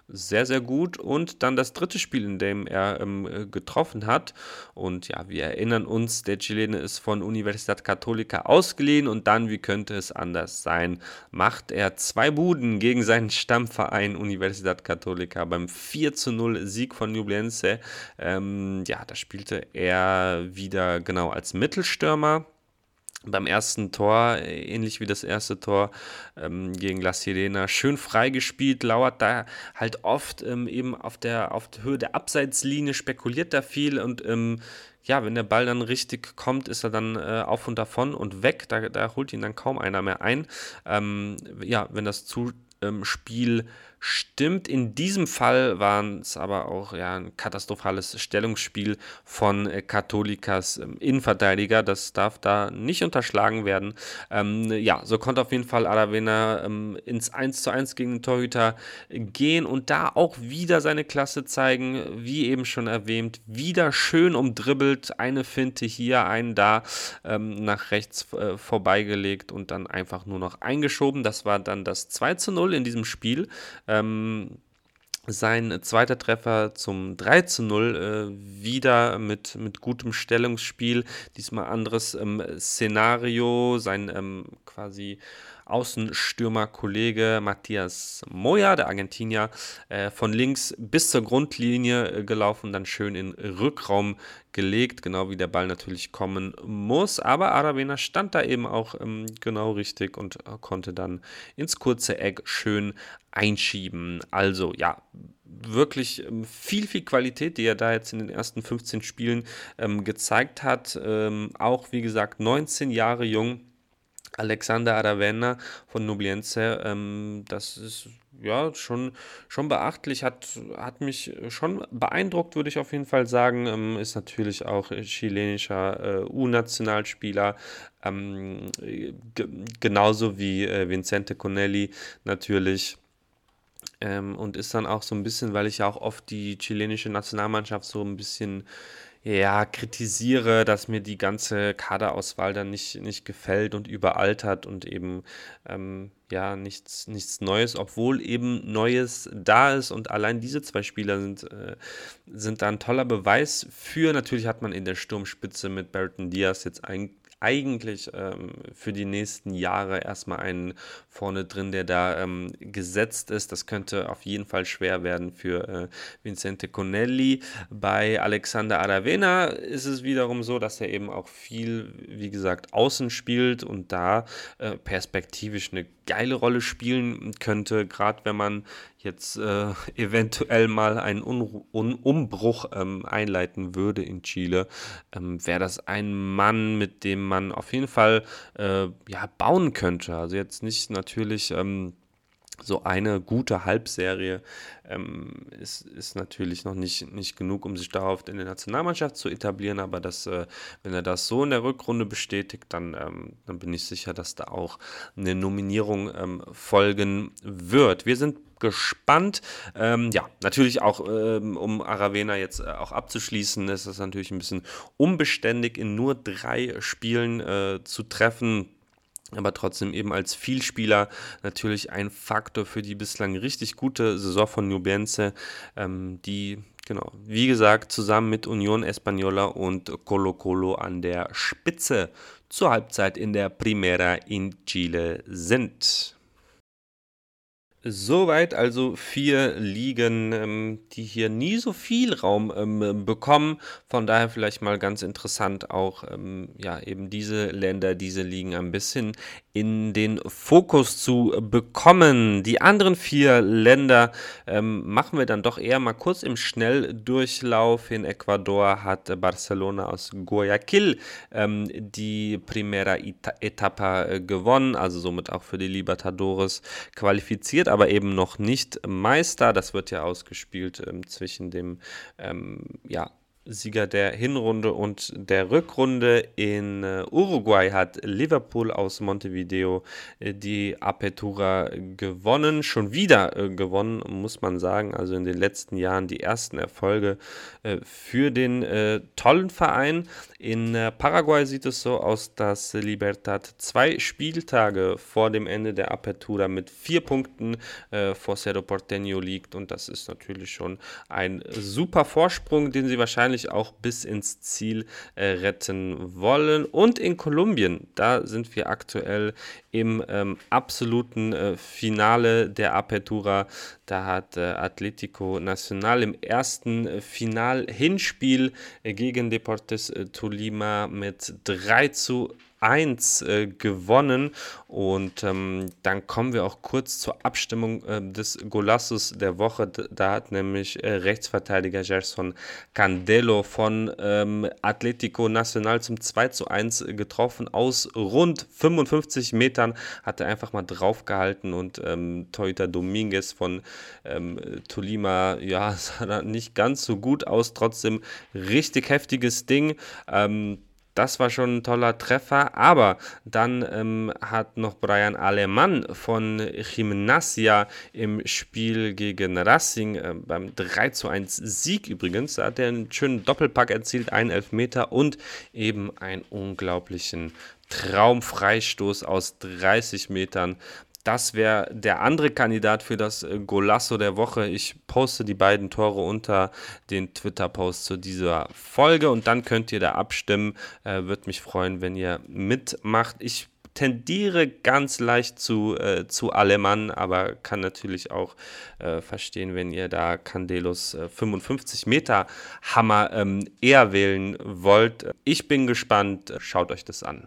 sehr, sehr gut. Und dann das dritte Spiel, in dem er ähm, äh, getroffen hat. Und ja, wir erinnern uns, der Chilene ist von Universidad Católica ausgeliehen und dann, wie könnte es anders sein, macht er zwei Buden gegen seinen Stammverein Universidad Católica beim 4 zu 0 Sieg von Nublense. Ähm, ja, da spielte er wieder genau als Mittelstürmer beim ersten Tor, ähnlich wie das erste Tor ähm, gegen La Sirena, schön freigespielt, lauert da halt oft ähm, eben auf der, auf der Höhe der Abseitslinie, spekuliert da viel und ähm, ja, wenn der Ball dann richtig kommt, ist er dann äh, auf und davon und weg, da, da holt ihn dann kaum einer mehr ein. Ähm, ja, wenn das Zuspiel stimmt. In diesem Fall waren es aber auch ja, ein katastrophales Stellungsspiel von äh, Katholikas ähm, Innenverteidiger. Das darf da nicht unterschlagen werden. Ähm, ja, so konnte auf jeden Fall Aravena ähm, ins 1 zu 1 gegen den Torhüter gehen und da auch wieder seine Klasse zeigen. Wie eben schon erwähnt, wieder schön umdribbelt. Eine Finte hier, einen da ähm, nach rechts äh, vorbeigelegt und dann einfach nur noch eingeschoben. Das war dann das 2 zu 0 in diesem Spiel. Ähm, sein zweiter Treffer zum 3 zu 0, äh, wieder mit, mit gutem Stellungsspiel, diesmal anderes ähm, Szenario, sein ähm, quasi Außenstürmer-Kollege Matthias Moya, der Argentinier, äh, von links bis zur Grundlinie äh, gelaufen, dann schön in Rückraum gelegt, genau wie der Ball natürlich kommen muss. Aber Aravena stand da eben auch ähm, genau richtig und konnte dann ins kurze Eck schön einschieben. Also ja, wirklich ähm, viel, viel Qualität, die er da jetzt in den ersten 15 Spielen ähm, gezeigt hat. Ähm, auch wie gesagt 19 Jahre jung Alexander Aravena von Nubliense, ähm, das ist ja schon, schon beachtlich, hat, hat mich schon beeindruckt, würde ich auf jeden Fall sagen. Ähm, ist natürlich auch chilenischer äh, U-Nationalspieler, ähm, genauso wie äh, Vincente Conelli natürlich. Ähm, und ist dann auch so ein bisschen, weil ich ja auch oft die chilenische Nationalmannschaft so ein bisschen ja, kritisiere, dass mir die ganze Kaderauswahl dann nicht, nicht gefällt und überaltert und eben ähm, ja nichts, nichts Neues, obwohl eben Neues da ist und allein diese zwei Spieler sind, äh, sind da ein toller Beweis für. Natürlich hat man in der Sturmspitze mit Barton Diaz jetzt ein, eigentlich ähm, für die nächsten Jahre erstmal einen vorne drin, der da ähm, gesetzt ist. Das könnte auf jeden Fall schwer werden für äh, Vincente Conelli. Bei Alexander Aravena ist es wiederum so, dass er eben auch viel, wie gesagt, außen spielt und da äh, perspektivisch eine geile Rolle spielen könnte, gerade wenn man jetzt äh, [laughs] eventuell mal einen Un Un Umbruch ähm, einleiten würde in Chile, ähm, wäre das ein Mann, mit dem man auf jeden Fall äh, ja, bauen könnte. Also jetzt nicht natürlich ähm, so eine gute Halbserie ähm, ist, ist natürlich noch nicht, nicht genug, um sich darauf in der Nationalmannschaft zu etablieren, aber das, äh, wenn er das so in der Rückrunde bestätigt, dann, ähm, dann bin ich sicher, dass da auch eine Nominierung ähm, folgen wird. Wir sind gespannt. Ähm, ja, natürlich auch, ähm, um Aravena jetzt äh, auch abzuschließen, ist es natürlich ein bisschen unbeständig, in nur drei Spielen äh, zu treffen aber trotzdem eben als Vielspieler natürlich ein Faktor für die bislang richtig gute Saison von Nubense, ähm, die, genau, wie gesagt, zusammen mit Union Española und Colo Colo an der Spitze zur Halbzeit in der Primera in Chile sind. Soweit also vier Ligen, ähm, die hier nie so viel Raum ähm, bekommen. Von daher vielleicht mal ganz interessant auch, ähm, ja, eben diese Länder, diese Ligen ein bisschen in den Fokus zu bekommen. Die anderen vier Länder machen wir dann doch eher mal kurz im Schnelldurchlauf. In Ecuador hat Barcelona aus Guayaquil die Primera Etapa äh, gewonnen, also somit auch für die Libertadores qualifiziert, aber eben noch nicht Meister. Das wird ja ausgespielt ähm, zwischen dem ähm, ja, Sieger der Hinrunde und der Rückrunde. In äh, Uruguay hat Liverpool aus Montevideo äh, die Apertura gewonnen. Schon wieder äh, gewonnen, muss man sagen. Also in den letzten Jahren die ersten Erfolge für den tollen Verein. In Paraguay sieht es so aus, dass Libertad zwei Spieltage vor dem Ende der Apertura mit vier Punkten vor Cerro Porteño liegt. Und das ist natürlich schon ein super Vorsprung, den sie wahrscheinlich wahrscheinlich auch bis ins Ziel äh, retten wollen. Und in Kolumbien, da sind wir aktuell im ähm, absoluten äh, Finale der Apertura. Da hat äh, Atletico Nacional im ersten äh, Final-Hinspiel äh, gegen Deportes äh, Tolima mit 3 zu 1 äh, gewonnen. Und ähm, dann kommen wir auch kurz zur Abstimmung äh, des Golassos der Woche. Da hat nämlich äh, Rechtsverteidiger Gerson Candelo von ähm, Atletico Nacional zum 2 zu 1 getroffen. Aus rund 55 Metern hat er einfach mal draufgehalten und ähm, Toyota Dominguez von ähm, Tolima, ja, [laughs] sah nicht ganz so gut aus, trotzdem richtig heftiges Ding. Ähm, das war schon ein toller Treffer, aber dann ähm, hat noch Brian Alemann von Gimnasia im Spiel gegen Racing äh, beim 3 zu 1 Sieg übrigens, da hat er einen schönen Doppelpack erzielt, einen Elfmeter und eben einen unglaublichen Traumfreistoß aus 30 Metern. Das wäre der andere Kandidat für das äh, Golasso der Woche. Ich poste die beiden Tore unter den Twitter-Post zu dieser Folge und dann könnt ihr da abstimmen. Äh, Würde mich freuen, wenn ihr mitmacht. Ich tendiere ganz leicht zu, äh, zu Alemann, aber kann natürlich auch äh, verstehen, wenn ihr da Candelos äh, 55 Meter Hammer ähm, eher wählen wollt. Ich bin gespannt, schaut euch das an.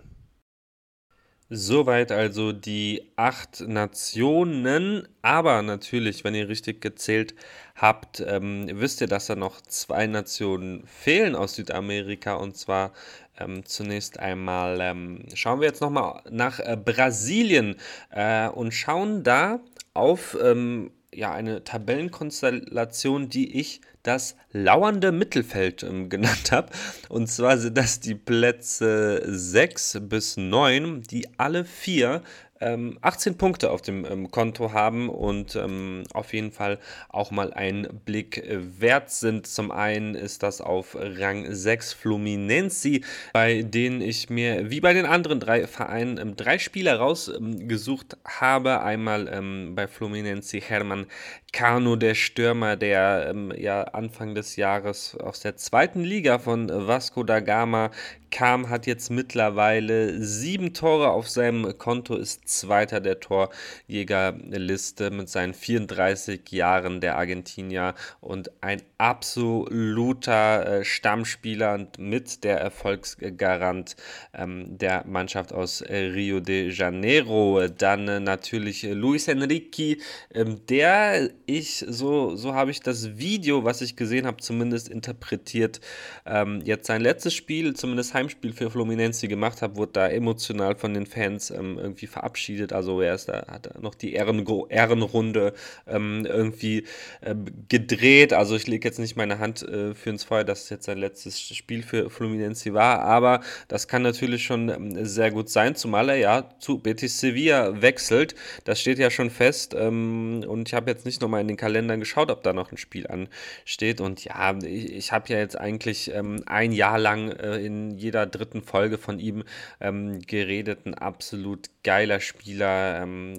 Soweit also die acht Nationen. Aber natürlich, wenn ihr richtig gezählt habt, ähm, wisst ihr, dass da noch zwei Nationen fehlen aus Südamerika. Und zwar ähm, zunächst einmal ähm, schauen wir jetzt nochmal nach äh, Brasilien äh, und schauen da auf ähm, ja, eine Tabellenkonstellation, die ich das lauernde Mittelfeld ähm, [laughs] genannt habe. Und zwar sind das die Plätze 6 bis 9, die alle vier ähm, 18 Punkte auf dem ähm, Konto haben und ähm, auf jeden Fall auch mal einen Blick wert sind. Zum einen ist das auf Rang 6 Fluminense, bei denen ich mir wie bei den anderen drei Vereinen ähm, drei Spieler rausgesucht habe. Einmal ähm, bei Fluminense Hermann Cano, der Stürmer, der ähm, ja Anfang des Jahres aus der zweiten Liga von Vasco da Gama kam, hat jetzt mittlerweile sieben Tore auf seinem Konto, ist Zweiter der Torjägerliste mit seinen 34 Jahren der Argentinier und ein absoluter äh, Stammspieler und mit der Erfolgsgarant ähm, der Mannschaft aus äh, Rio de Janeiro. Dann äh, natürlich Luis Enrique, ähm, der ich, so, so habe ich das Video, was ich gesehen habe, zumindest interpretiert, ähm, jetzt sein letztes Spiel, zumindest Heimspiel für Fluminense gemacht hat, wurde da emotional von den Fans ähm, irgendwie verabschiedet. Also er ist da, hat noch die Ehren Ehrenrunde ähm, irgendwie äh, gedreht. Also ich lege jetzt nicht meine Hand äh, für ins Feuer, dass es jetzt sein letztes Spiel für Fluminense war, aber das kann natürlich schon ähm, sehr gut sein, zumal er ja zu Betis Sevilla wechselt. Das steht ja schon fest ähm, und ich habe jetzt nicht nochmal mal in den Kalendern geschaut, ob da noch ein Spiel ansteht. Und ja, ich, ich habe ja jetzt eigentlich ähm, ein Jahr lang äh, in jeder dritten Folge von ihm ähm, geredet. Ein absolut geiler Spieler. Ähm,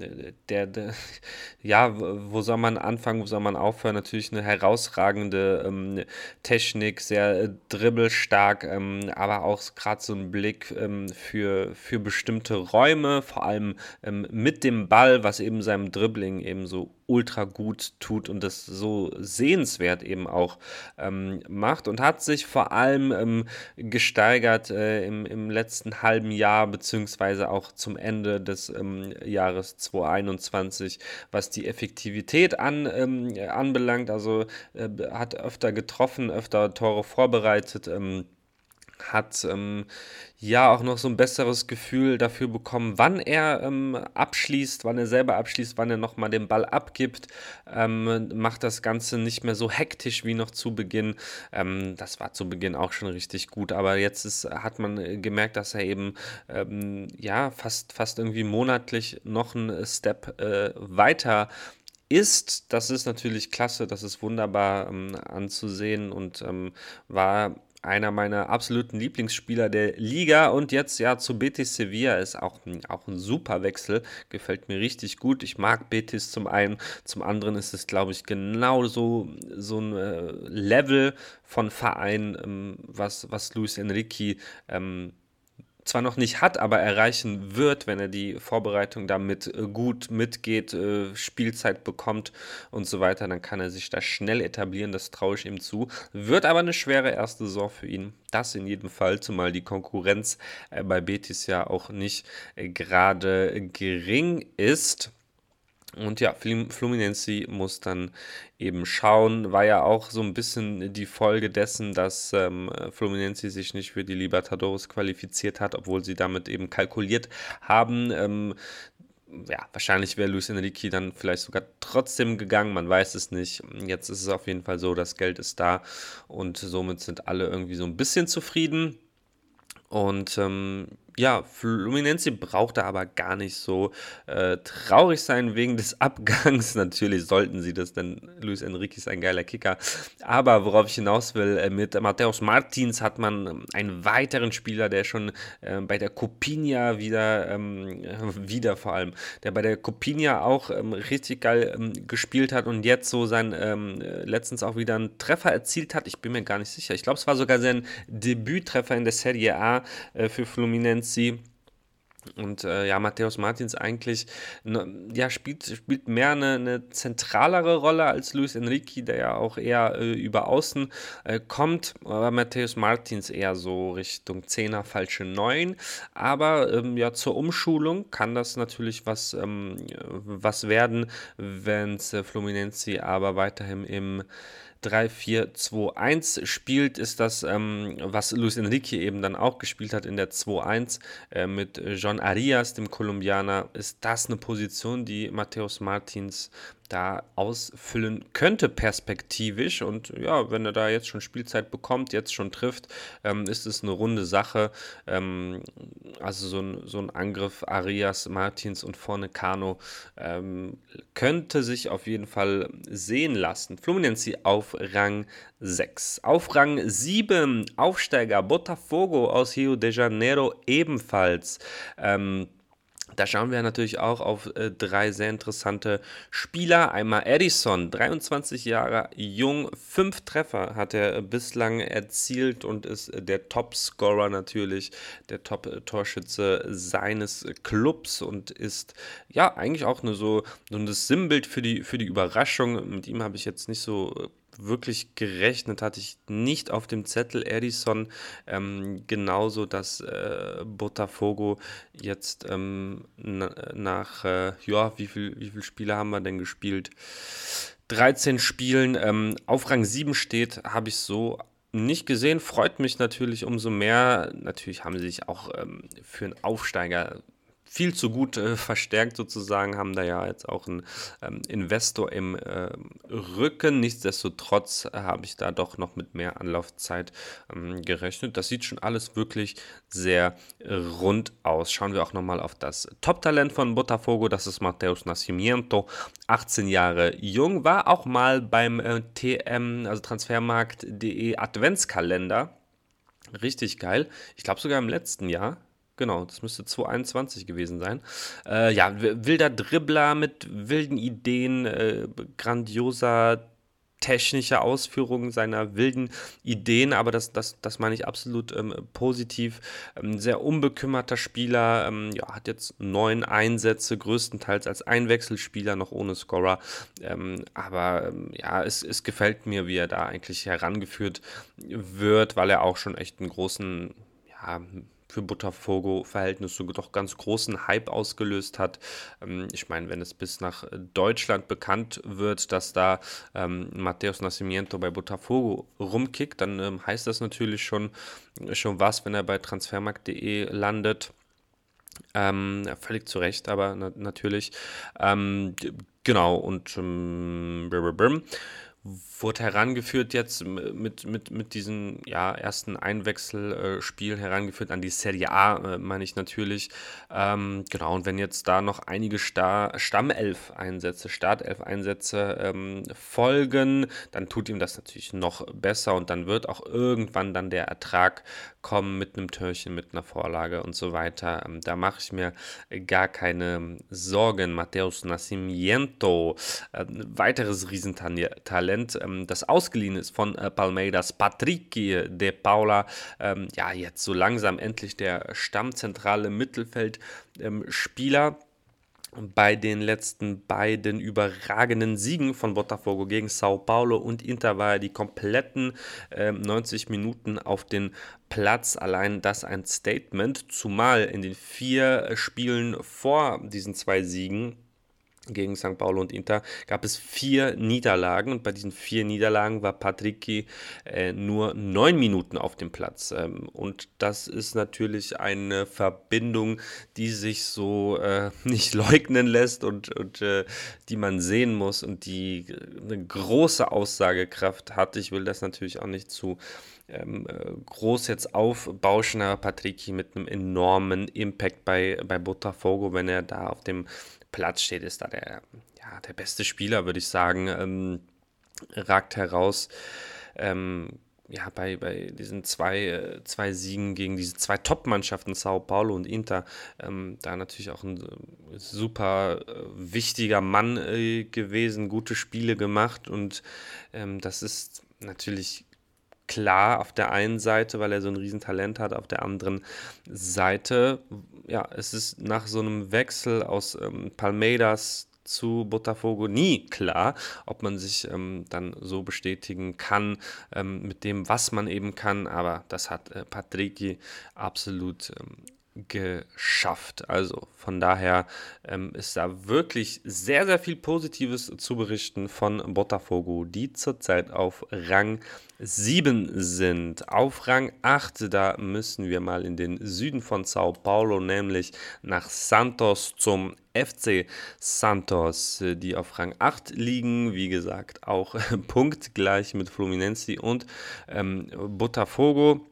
der, der, [laughs] ja, wo soll man anfangen, wo soll man aufhören? Natürlich eine herausragende ähm, Technik, sehr äh, dribbelstark, ähm, aber auch gerade so ein Blick ähm, für, für bestimmte Räume, vor allem mit dem Ball, was eben seinem Dribbling eben so ultra gut tut und das so sehenswert eben auch ähm, macht und hat sich vor allem ähm, gesteigert äh, im, im letzten halben Jahr beziehungsweise auch zum Ende des ähm, Jahres 2021, was die Effektivität an, ähm, anbelangt. Also äh, hat öfter getroffen, öfter Tore vorbereitet ähm, hat ähm, ja auch noch so ein besseres Gefühl dafür bekommen, wann er ähm, abschließt, wann er selber abschließt, wann er nochmal den Ball abgibt, ähm, macht das Ganze nicht mehr so hektisch wie noch zu Beginn. Ähm, das war zu Beginn auch schon richtig gut, aber jetzt ist, hat man gemerkt, dass er eben ähm, ja fast, fast irgendwie monatlich noch einen Step äh, weiter ist, das ist natürlich klasse, das ist wunderbar ähm, anzusehen und ähm, war einer meiner absoluten Lieblingsspieler der Liga. Und jetzt ja zu Betis Sevilla ist auch, auch ein super Wechsel, gefällt mir richtig gut. Ich mag Betis zum einen, zum anderen ist es glaube ich genau so, so ein äh, Level von Verein, ähm, was, was Luis Enrique ähm, zwar noch nicht hat, aber erreichen wird, wenn er die Vorbereitung damit äh, gut mitgeht, äh, Spielzeit bekommt und so weiter, dann kann er sich da schnell etablieren, das traue ich ihm zu. Wird aber eine schwere erste Saison für ihn. Das in jedem Fall, zumal die Konkurrenz äh, bei Betis ja auch nicht gerade gering ist. Und ja, Fluminense muss dann eben schauen. War ja auch so ein bisschen die Folge dessen, dass ähm, Fluminense sich nicht für die Libertadores qualifiziert hat, obwohl sie damit eben kalkuliert haben. Ähm, ja, wahrscheinlich wäre Luis Enrique dann vielleicht sogar trotzdem gegangen, man weiß es nicht. Jetzt ist es auf jeden Fall so, das Geld ist da und somit sind alle irgendwie so ein bisschen zufrieden. Und ähm, ja, Fluminense brauchte aber gar nicht so äh, traurig sein wegen des [laughs] Abgangs. Natürlich sollten sie das, denn Luis Enrique ist ein geiler Kicker. Aber worauf ich hinaus will, äh, mit Mateus Martins hat man ähm, einen weiteren Spieler, der schon äh, bei der Copinha wieder, ähm, [laughs] wieder vor allem, der bei der Copinha auch ähm, richtig geil ähm, gespielt hat und jetzt so sein, ähm, letztens auch wieder einen Treffer erzielt hat. Ich bin mir gar nicht sicher. Ich glaube, es war sogar sein Debüttreffer in der Serie A äh, für Fluminense sie. Und äh, ja, Matthäus Martins eigentlich ne, ja, spielt, spielt mehr eine, eine, zentralere Rolle als Luis Enrique, der ja auch eher äh, über Außen äh, kommt. Aber Matthäus Martins eher so Richtung Zehner, falsche Neun. Aber ähm, ja, zur Umschulung kann das natürlich was, ähm, was werden, wenn es äh, Fluminense aber weiterhin im 3-4-2-1 spielt, ist das, ähm, was Luis Enrique eben dann auch gespielt hat in der 2-1 äh, mit John Arias, dem Kolumbianer, ist das eine Position, die Mateus Martins da ausfüllen könnte perspektivisch. Und ja, wenn er da jetzt schon Spielzeit bekommt, jetzt schon trifft, ähm, ist es eine runde Sache. Ähm, also so ein, so ein Angriff Arias, Martins und vorne Kano ähm, könnte sich auf jeden Fall sehen lassen. Fluminense auf Rang 6. Auf Rang 7 Aufsteiger Botafogo aus Rio de Janeiro ebenfalls. Ähm, da schauen wir natürlich auch auf äh, drei sehr interessante Spieler. Einmal Edison, 23 Jahre jung, fünf Treffer hat er bislang erzielt und ist der Top-Scorer natürlich, der Top-Torschütze seines Clubs und ist ja eigentlich auch nur so, so ein Sinnbild für die, für die Überraschung. Mit ihm habe ich jetzt nicht so wirklich gerechnet hatte ich nicht auf dem Zettel Edison. Ähm, genauso, dass äh, Botafogo jetzt ähm, na, nach, äh, ja, wie viele wie viel Spiele haben wir denn gespielt? 13 Spielen ähm, auf Rang 7 steht, habe ich so nicht gesehen. Freut mich natürlich umso mehr. Natürlich haben sie sich auch ähm, für einen Aufsteiger viel zu gut äh, verstärkt sozusagen, haben da ja jetzt auch einen ähm, Investor im äh, Rücken. Nichtsdestotrotz äh, habe ich da doch noch mit mehr Anlaufzeit ähm, gerechnet. Das sieht schon alles wirklich sehr rund aus. Schauen wir auch nochmal auf das Top-Talent von Botafogo, das ist Mateus Nascimento, 18 Jahre jung, war auch mal beim äh, TM, also Transfermarkt.de Adventskalender. Richtig geil. Ich glaube sogar im letzten Jahr Genau, das müsste 221 gewesen sein. Äh, ja, wilder Dribbler mit wilden Ideen, äh, grandioser technischer Ausführung seiner wilden Ideen, aber das, das, das meine ich absolut ähm, positiv. Ähm, sehr unbekümmerter Spieler, ähm, ja, hat jetzt neun Einsätze, größtenteils als Einwechselspieler, noch ohne Scorer. Ähm, aber ähm, ja, es, es gefällt mir, wie er da eigentlich herangeführt wird, weil er auch schon echt einen großen, ja, für Botafogo-Verhältnisse doch ganz großen Hype ausgelöst hat. Ähm, ich meine, wenn es bis nach Deutschland bekannt wird, dass da ähm, Mateus Nascimento bei Botafogo rumkickt, dann ähm, heißt das natürlich schon, schon was, wenn er bei transfermarkt.de landet. Ähm, völlig zu Recht, aber na natürlich. Ähm, genau, und ähm, wurde herangeführt jetzt mit, mit, mit diesen ja, ersten Einwechselspielen herangeführt an die Serie A, äh, meine ich natürlich. Ähm, genau, und wenn jetzt da noch einige Star Stammelf-Einsätze, Startelf-Einsätze ähm, folgen, dann tut ihm das natürlich noch besser und dann wird auch irgendwann dann der Ertrag kommen mit einem Türchen, mit einer Vorlage und so weiter. Ähm, da mache ich mir gar keine Sorgen. Mateus Nascimento, äh, weiteres Riesentalent ähm, das ausgeliehen ist von äh, Palmeiras, Patricky de Paula, ähm, ja, jetzt so langsam endlich der stammzentrale Mittelfeldspieler. Ähm, bei den letzten beiden überragenden Siegen von Botafogo gegen Sao Paulo und Inter war er die kompletten äh, 90 Minuten auf den Platz. Allein das ein Statement, zumal in den vier Spielen vor diesen zwei Siegen gegen St. Paulo und Inter gab es vier Niederlagen und bei diesen vier Niederlagen war Patricki äh, nur neun Minuten auf dem Platz. Ähm, und das ist natürlich eine Verbindung, die sich so äh, [laughs] nicht leugnen lässt und, und äh, die man sehen muss und die eine große Aussagekraft hat. Ich will das natürlich auch nicht zu ähm, äh, groß jetzt aufbauschen, aber Patricki mit einem enormen Impact bei, bei Botafogo, wenn er da auf dem Platz steht, ist da der, ja, der beste Spieler, würde ich sagen. Ähm, ragt heraus. Ähm, ja, bei, bei diesen zwei, äh, zwei Siegen gegen diese zwei Top-Mannschaften, Sao Paulo und Inter, ähm, da natürlich auch ein äh, super äh, wichtiger Mann äh, gewesen, gute Spiele gemacht und ähm, das ist natürlich klar auf der einen Seite, weil er so ein Riesentalent hat, auf der anderen Seite, ja, es ist nach so einem Wechsel aus ähm, Palmeiras zu Botafogo nie klar, ob man sich ähm, dann so bestätigen kann ähm, mit dem, was man eben kann. Aber das hat äh, Patricky absolut ähm, geschafft. Also von daher ähm, ist da wirklich sehr, sehr viel Positives zu berichten von Botafogo, die zurzeit auf Rang 7 sind. Auf Rang 8, da müssen wir mal in den Süden von Sao Paulo, nämlich nach Santos zum FC Santos, die auf Rang 8 liegen. Wie gesagt, auch [laughs] punktgleich mit Fluminense und ähm, Botafogo.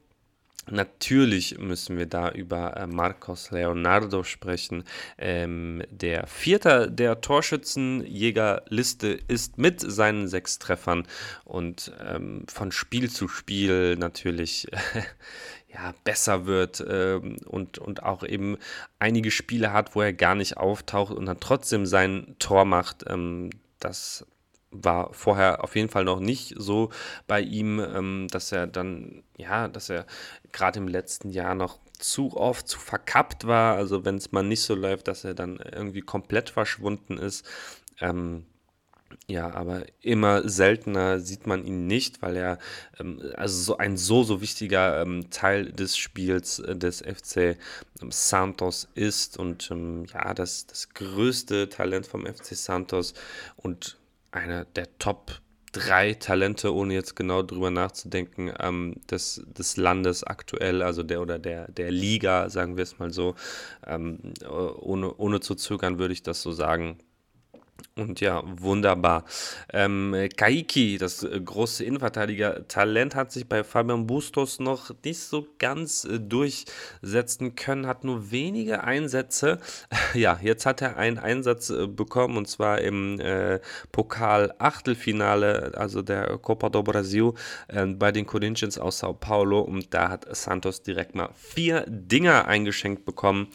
Natürlich müssen wir da über äh, Marcos Leonardo sprechen. Ähm, der Vierter der Torschützenjägerliste ist mit seinen sechs Treffern und ähm, von Spiel zu Spiel natürlich äh, [laughs] ja, besser wird äh, und, und auch eben einige Spiele hat, wo er gar nicht auftaucht und dann trotzdem sein Tor macht. Ähm, das war vorher auf jeden Fall noch nicht so bei ihm, ähm, dass er dann, ja, dass er gerade im letzten Jahr noch zu oft zu verkappt war. Also wenn es mal nicht so läuft, dass er dann irgendwie komplett verschwunden ist. Ähm, ja, aber immer seltener sieht man ihn nicht, weil er ähm, also so ein so, so wichtiger ähm, Teil des Spiels äh, des FC ähm, Santos ist und ähm, ja, das, das größte Talent vom FC Santos und einer der Top drei Talente, ohne jetzt genau drüber nachzudenken, ähm, des, des Landes aktuell, also der oder der, der Liga, sagen wir es mal so. Ähm, ohne, ohne zu zögern würde ich das so sagen. Und ja, wunderbar. Ähm, Kaiki, das äh, große Innenverteidiger-Talent, hat sich bei Fabian Bustos noch nicht so ganz äh, durchsetzen können, hat nur wenige Einsätze. [laughs] Ja, jetzt hat er einen Einsatz äh, bekommen und zwar im äh, Pokal-Achtelfinale, also der Copa do Brasil, äh, bei den Corinthians aus Sao Paulo. Und da hat Santos direkt mal vier Dinger eingeschenkt bekommen.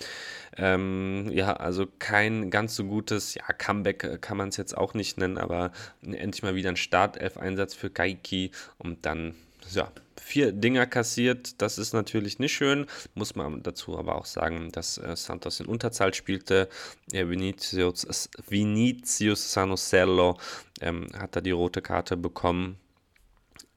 Ähm, ja, also kein ganz so gutes ja, Comeback äh, kann man es jetzt auch nicht nennen, aber endlich mal wieder ein Startelf-Einsatz für Gaiki und dann, ja, vier Dinger kassiert. Das ist natürlich nicht schön. Muss man dazu aber auch sagen, dass äh, Santos in Unterzahl spielte. Ja, Vinicius, Vinicius Sanocello ähm, hat da die rote Karte bekommen.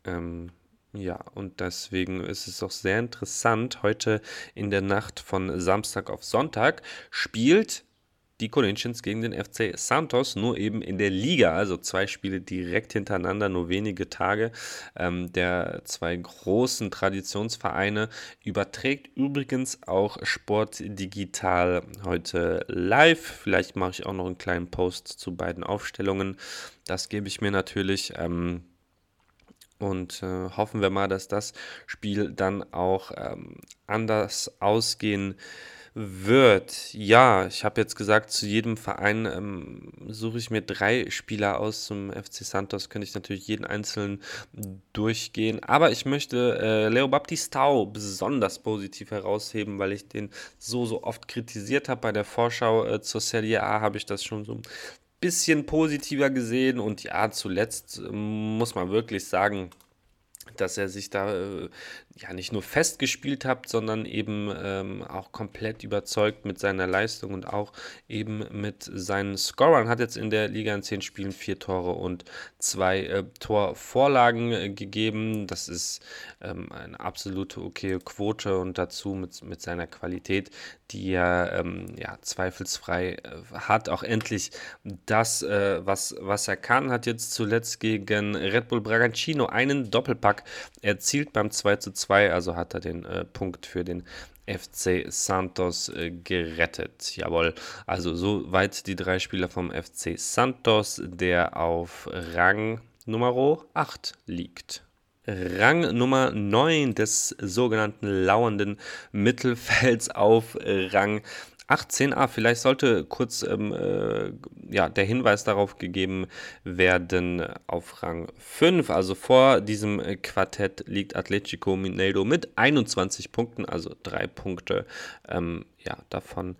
Ähm, ja, und deswegen ist es auch sehr interessant. Heute in der Nacht von Samstag auf Sonntag spielt die Corinthians gegen den FC Santos, nur eben in der Liga, also zwei Spiele direkt hintereinander, nur wenige Tage. Ähm, der zwei großen Traditionsvereine überträgt übrigens auch Sport Digital heute live. Vielleicht mache ich auch noch einen kleinen Post zu beiden Aufstellungen. Das gebe ich mir natürlich. Ähm, und äh, hoffen wir mal, dass das Spiel dann auch ähm, anders ausgehen wird. Ja, ich habe jetzt gesagt, zu jedem Verein ähm, suche ich mir drei Spieler aus. Zum FC Santos könnte ich natürlich jeden einzelnen durchgehen. Aber ich möchte äh, Leo Baptistao besonders positiv herausheben, weil ich den so, so oft kritisiert habe. Bei der Vorschau äh, zur Serie A habe ich das schon so bisschen positiver gesehen. Und ja, zuletzt äh, muss man wirklich sagen, dass er sich da äh, ja nicht nur festgespielt habt, sondern eben ähm, auch komplett überzeugt mit seiner Leistung und auch eben mit seinen Scorern. Hat jetzt in der Liga in zehn Spielen vier Tore und zwei äh, Torvorlagen äh, gegeben. Das ist ähm, eine absolute okay Quote und dazu mit, mit seiner Qualität, die er ähm, ja, zweifelsfrei äh, hat. Auch endlich das, äh, was, was er kann, hat jetzt zuletzt gegen Red Bull Bragantino einen Doppelpack erzielt beim 2 zu 2, also hat er den äh, Punkt für den FC Santos äh, gerettet. Jawohl, also soweit die drei Spieler vom FC Santos, der auf Rang Nummer 8 liegt. Rang Nummer 9 des sogenannten lauernden Mittelfelds auf Rang 18a. Vielleicht sollte kurz ähm, äh, ja, der Hinweis darauf gegeben werden auf Rang 5. Also vor diesem Quartett liegt Atletico Mineiro mit 21 Punkten, also drei Punkte ähm, ja, davon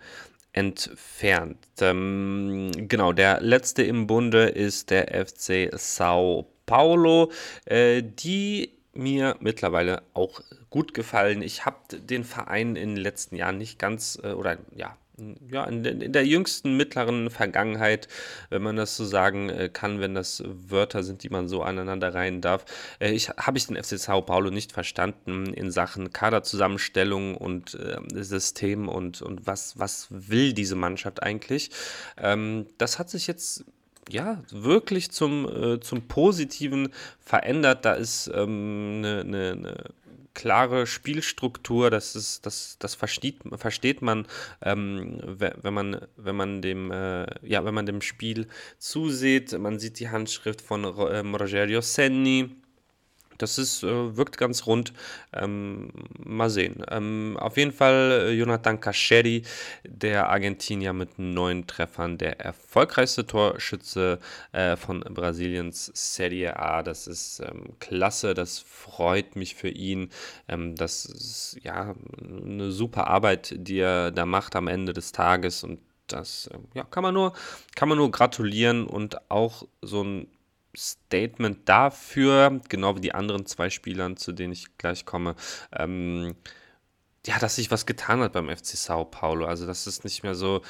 entfernt. Ähm, genau, der letzte im Bunde ist der FC Sao Paulo, äh, die mir mittlerweile auch gut gefallen. Ich habe den Verein in den letzten Jahren nicht ganz äh, oder ja ja, in, in, der jüngsten mittleren Vergangenheit, wenn man das so sagen äh, kann, wenn das Wörter sind, die man so aneinander reihen darf, äh, ich, habe ich den FC Sao Paulo nicht verstanden in Sachen Kaderzusammenstellung und äh, System und, und was, was will diese Mannschaft eigentlich. Ähm, das hat sich jetzt ja, wirklich zum, äh, zum Positiven verändert. Da ist ähm, eine, eine, eine klare Spielstruktur, das ist, das, das versteht, versteht man, ähm, wenn man, wenn man dem, äh, ja, wenn man dem Spiel zusieht. Man sieht die Handschrift von ähm, Rogerio Senni das ist, äh, wirkt ganz rund. Ähm, mal sehen. Ähm, auf jeden Fall äh, Jonathan Cascheri, der Argentinier mit neun Treffern, der erfolgreichste Torschütze äh, von Brasiliens Serie A. Das ist ähm, klasse, das freut mich für ihn. Ähm, das ist ja eine super Arbeit, die er da macht am Ende des Tages und das ähm, ja, kann man nur, kann man nur gratulieren und auch so ein Statement dafür, genau wie die anderen zwei Spielern, zu denen ich gleich komme, ähm, ja, dass sich was getan hat beim FC Sao Paulo. Also, dass es nicht mehr so,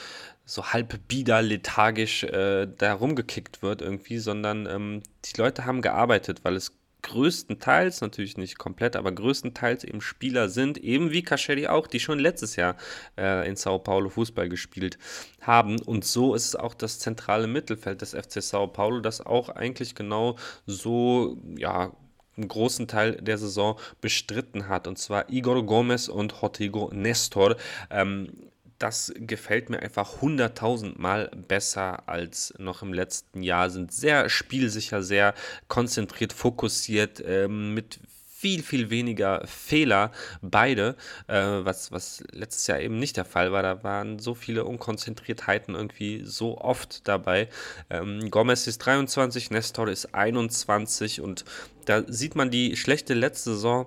so halb bieder lethargisch äh, da rumgekickt wird irgendwie, sondern ähm, die Leute haben gearbeitet, weil es größtenteils, natürlich nicht komplett, aber größtenteils eben Spieler sind, eben wie Cascheri auch, die schon letztes Jahr äh, in Sao Paulo Fußball gespielt haben. Und so ist es auch das zentrale Mittelfeld des FC Sao Paulo, das auch eigentlich genau so, ja, einen großen Teil der Saison bestritten hat. Und zwar Igor Gomez und Rodrigo Nestor. Ähm, das gefällt mir einfach hunderttausendmal besser als noch im letzten Jahr. Sind sehr spielsicher, sehr konzentriert, fokussiert, äh, mit viel, viel weniger Fehler, beide, äh, was, was letztes Jahr eben nicht der Fall war. Da waren so viele Unkonzentriertheiten irgendwie so oft dabei. Ähm, Gomez ist 23, Nestor ist 21 und da sieht man die schlechte letzte Saison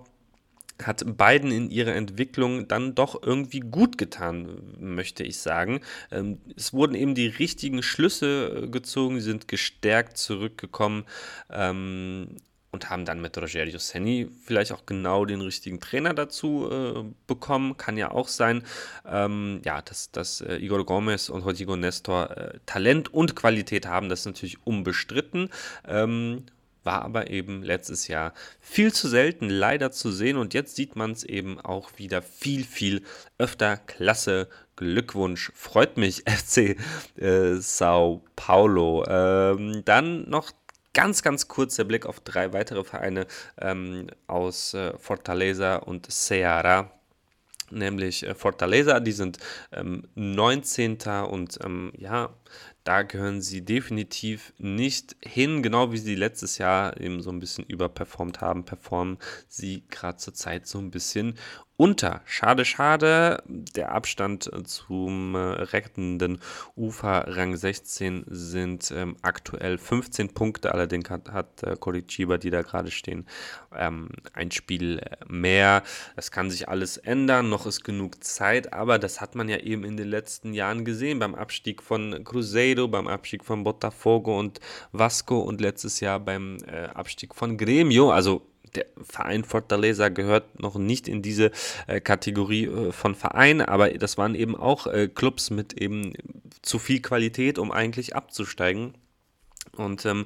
hat beiden in ihrer Entwicklung dann doch irgendwie gut getan, möchte ich sagen. Ähm, es wurden eben die richtigen Schlüsse äh, gezogen, sie sind gestärkt zurückgekommen ähm, und haben dann mit Rogerio Senni vielleicht auch genau den richtigen Trainer dazu äh, bekommen. Kann ja auch sein. Ähm, ja, dass, dass äh, Igor Gomez und Rodrigo Nestor äh, Talent und Qualität haben, das ist natürlich unbestritten. Ähm, war aber eben letztes Jahr viel zu selten leider zu sehen und jetzt sieht man es eben auch wieder viel, viel öfter. Klasse, Glückwunsch, freut mich, [laughs] FC äh, Sao Paulo. Ähm, dann noch ganz, ganz kurz der Blick auf drei weitere Vereine ähm, aus äh, Fortaleza und Ceará nämlich äh, Fortaleza, die sind ähm, 19. und ähm, ja, da gehören sie definitiv nicht hin, genau wie sie letztes Jahr eben so ein bisschen überperformt haben, performen sie gerade zur Zeit so ein bisschen unter. Schade, schade. Der Abstand zum äh, rettenden Ufer Rang 16 sind ähm, aktuell 15 Punkte. Allerdings hat, hat äh, Coritiba, die da gerade stehen, ähm, ein Spiel äh, mehr. Es kann sich alles ändern, noch ist genug Zeit, aber das hat man ja eben in den letzten Jahren gesehen beim Abstieg von Cruzeiro, beim Abstieg von Botafogo und Vasco und letztes Jahr beim äh, Abstieg von Gremio. Also der Verein Fortaleza gehört noch nicht in diese äh, Kategorie äh, von Verein, aber das waren eben auch äh, Clubs mit eben zu viel Qualität, um eigentlich abzusteigen. Und ähm,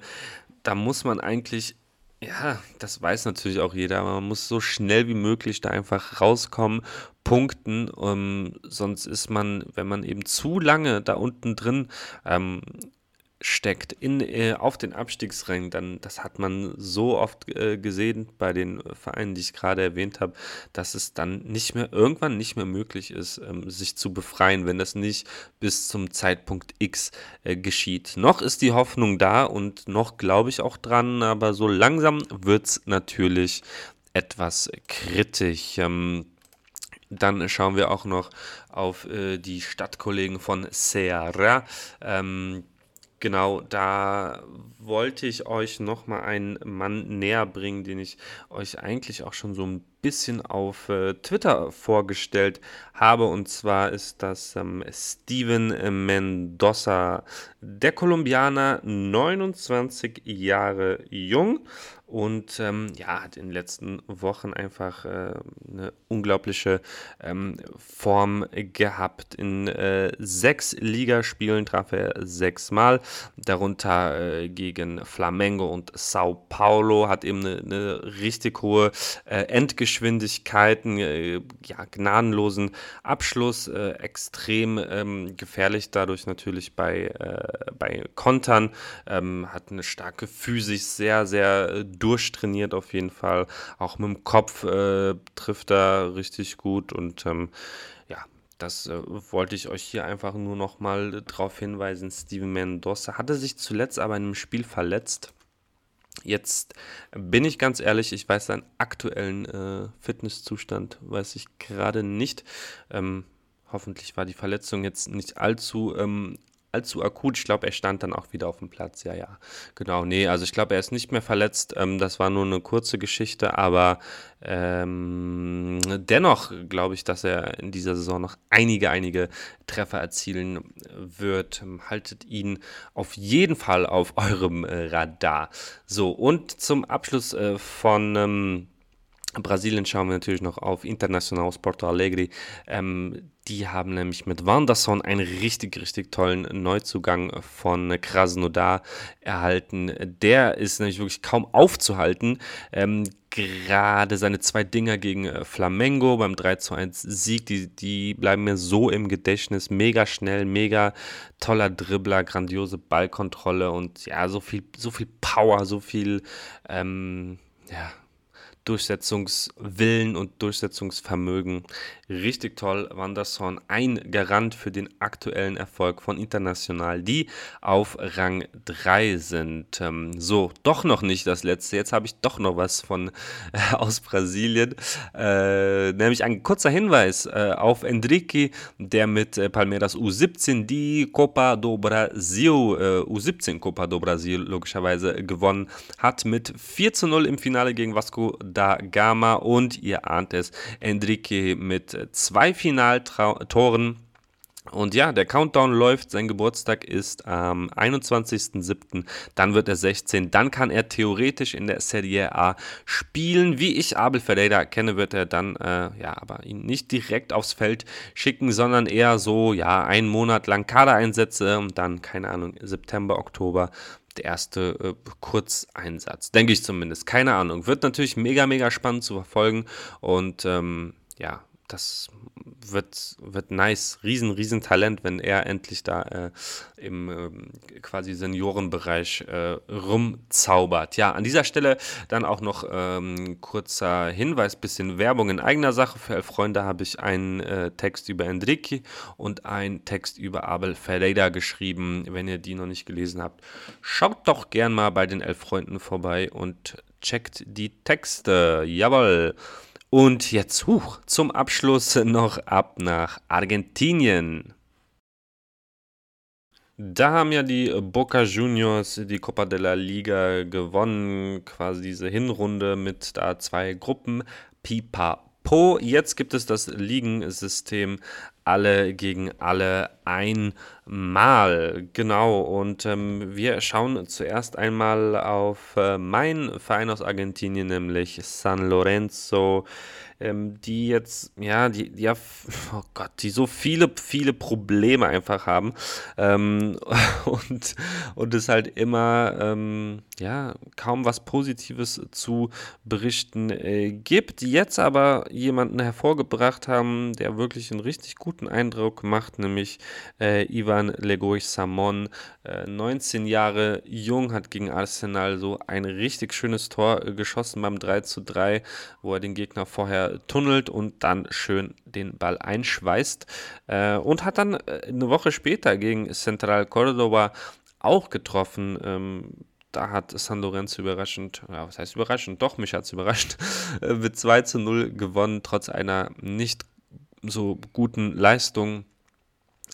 da muss man eigentlich ja, das weiß natürlich auch jeder, aber man muss so schnell wie möglich da einfach rauskommen, punkten, um, sonst ist man, wenn man eben zu lange da unten drin ähm, steckt in, äh, auf den Abstiegsrängen, dann das hat man so oft äh, gesehen bei den Vereinen, die ich gerade erwähnt habe, dass es dann nicht mehr irgendwann nicht mehr möglich ist, ähm, sich zu befreien, wenn das nicht bis zum Zeitpunkt X äh, geschieht. Noch ist die Hoffnung da und noch glaube ich auch dran, aber so langsam wird es natürlich etwas kritisch. Ähm, dann schauen wir auch noch auf äh, die Stadtkollegen von Serra. Ähm, Genau, da wollte ich euch nochmal einen Mann näher bringen, den ich euch eigentlich auch schon so ein bisschen auf äh, Twitter vorgestellt habe. Und zwar ist das ähm, Steven Mendoza, der Kolumbianer, 29 Jahre jung und ähm, ja, hat in den letzten Wochen einfach äh, eine unglaubliche ähm, Form gehabt. In äh, sechs Ligaspielen traf er sechsmal, darunter äh, gegen Flamengo und Sao Paulo, hat eben eine, eine richtig hohe äh, Endgeschwindigkeit, einen äh, ja, gnadenlosen Abschluss, äh, extrem ähm, gefährlich dadurch natürlich bei, bei Kontern, ähm, hat eine starke Physis, sehr, sehr durchtrainiert auf jeden Fall. Auch mit dem Kopf äh, trifft er richtig gut und ähm, ja, das äh, wollte ich euch hier einfach nur noch mal darauf hinweisen. Steven Mendoza hatte sich zuletzt aber in einem Spiel verletzt. Jetzt bin ich ganz ehrlich, ich weiß seinen aktuellen äh, Fitnesszustand, weiß ich gerade nicht. Ähm, hoffentlich war die Verletzung jetzt nicht allzu ähm, allzu akut. Ich glaube, er stand dann auch wieder auf dem Platz. Ja, ja, genau. Nee, also ich glaube, er ist nicht mehr verletzt. Ähm, das war nur eine kurze Geschichte, aber ähm, dennoch glaube ich, dass er in dieser Saison noch einige, einige Treffer erzielen wird. Haltet ihn auf jeden Fall auf eurem äh, Radar. So, und zum Abschluss äh, von. Ähm, Brasilien schauen wir natürlich noch auf International Porto Alegre. Ähm, die haben nämlich mit Wanderson einen richtig, richtig tollen Neuzugang von Krasnodar erhalten. Der ist nämlich wirklich kaum aufzuhalten. Ähm, gerade seine zwei Dinger gegen äh, Flamengo beim 3 zu 1 Sieg, die, die bleiben mir so im Gedächtnis. Mega schnell, mega toller Dribbler, grandiose Ballkontrolle und ja, so viel, so viel Power, so viel, ähm, ja, Durchsetzungswillen und Durchsetzungsvermögen. Richtig toll, Wanderson, ein Garant für den aktuellen Erfolg von International, die auf Rang 3 sind. Ähm, so, doch noch nicht das letzte. Jetzt habe ich doch noch was von äh, aus Brasilien. Äh, nämlich ein kurzer Hinweis äh, auf Enrique, der mit äh, Palmeiras U17 die Copa do Brasil, äh, U17 Copa do Brasil logischerweise gewonnen hat mit 4 zu 0 im Finale gegen Vasco da Gama und ihr ahnt es, Enrique mit zwei Finaltoren. Und ja, der Countdown läuft. Sein Geburtstag ist am 21.07. Dann wird er 16. Dann kann er theoretisch in der Serie A spielen. Wie ich Abel Ferreira kenne, wird er dann, äh, ja, aber ihn nicht direkt aufs Feld schicken, sondern eher so, ja, einen Monat lang Kadereinsätze und dann, keine Ahnung, September, Oktober der erste äh, Kurzeinsatz. Denke ich zumindest. Keine Ahnung. Wird natürlich mega, mega spannend zu verfolgen. Und ähm, ja, das wird, wird nice. Riesen, riesen Talent, wenn er endlich da äh, im äh, quasi Seniorenbereich äh, rumzaubert. Ja, an dieser Stelle dann auch noch ähm, kurzer Hinweis, bisschen Werbung in eigener Sache. Für Elf Freunde habe ich einen äh, Text über Enrique und einen Text über Abel Ferreira geschrieben. Wenn ihr die noch nicht gelesen habt, schaut doch gern mal bei den Elf Freunden vorbei und checkt die Texte. Jawohl. Und jetzt huch, zum Abschluss noch ab nach Argentinien. Da haben ja die Boca Juniors die Copa de la Liga gewonnen, quasi diese Hinrunde mit da zwei Gruppen. Pipa. Jetzt gibt es das Ligensystem alle gegen alle einmal. Genau, und ähm, wir schauen zuerst einmal auf äh, meinen Verein aus Argentinien, nämlich San Lorenzo ähm, die jetzt, ja, die, ja, [laughs] oh Gott, die so viele, viele Probleme einfach haben ähm, [laughs] und, und es halt immer, ähm, ja, kaum was Positives zu berichten äh, gibt. Jetzt aber jemanden hervorgebracht haben, der wirklich einen richtig guten Eindruck macht, nämlich äh, Ivan Legoich Samon, äh, 19 Jahre jung, hat gegen Arsenal so ein richtig schönes Tor äh, geschossen beim 3 zu 3, wo er den Gegner vorher tunnelt und dann schön den Ball einschweißt. Äh, und hat dann äh, eine Woche später gegen Central Cordoba auch getroffen. Ähm, da hat San Lorenzo überraschend, ja, was heißt überraschend? Doch, mich hat es überrascht, [laughs] äh, mit 2 zu 0 gewonnen, trotz einer nicht so guten Leistung.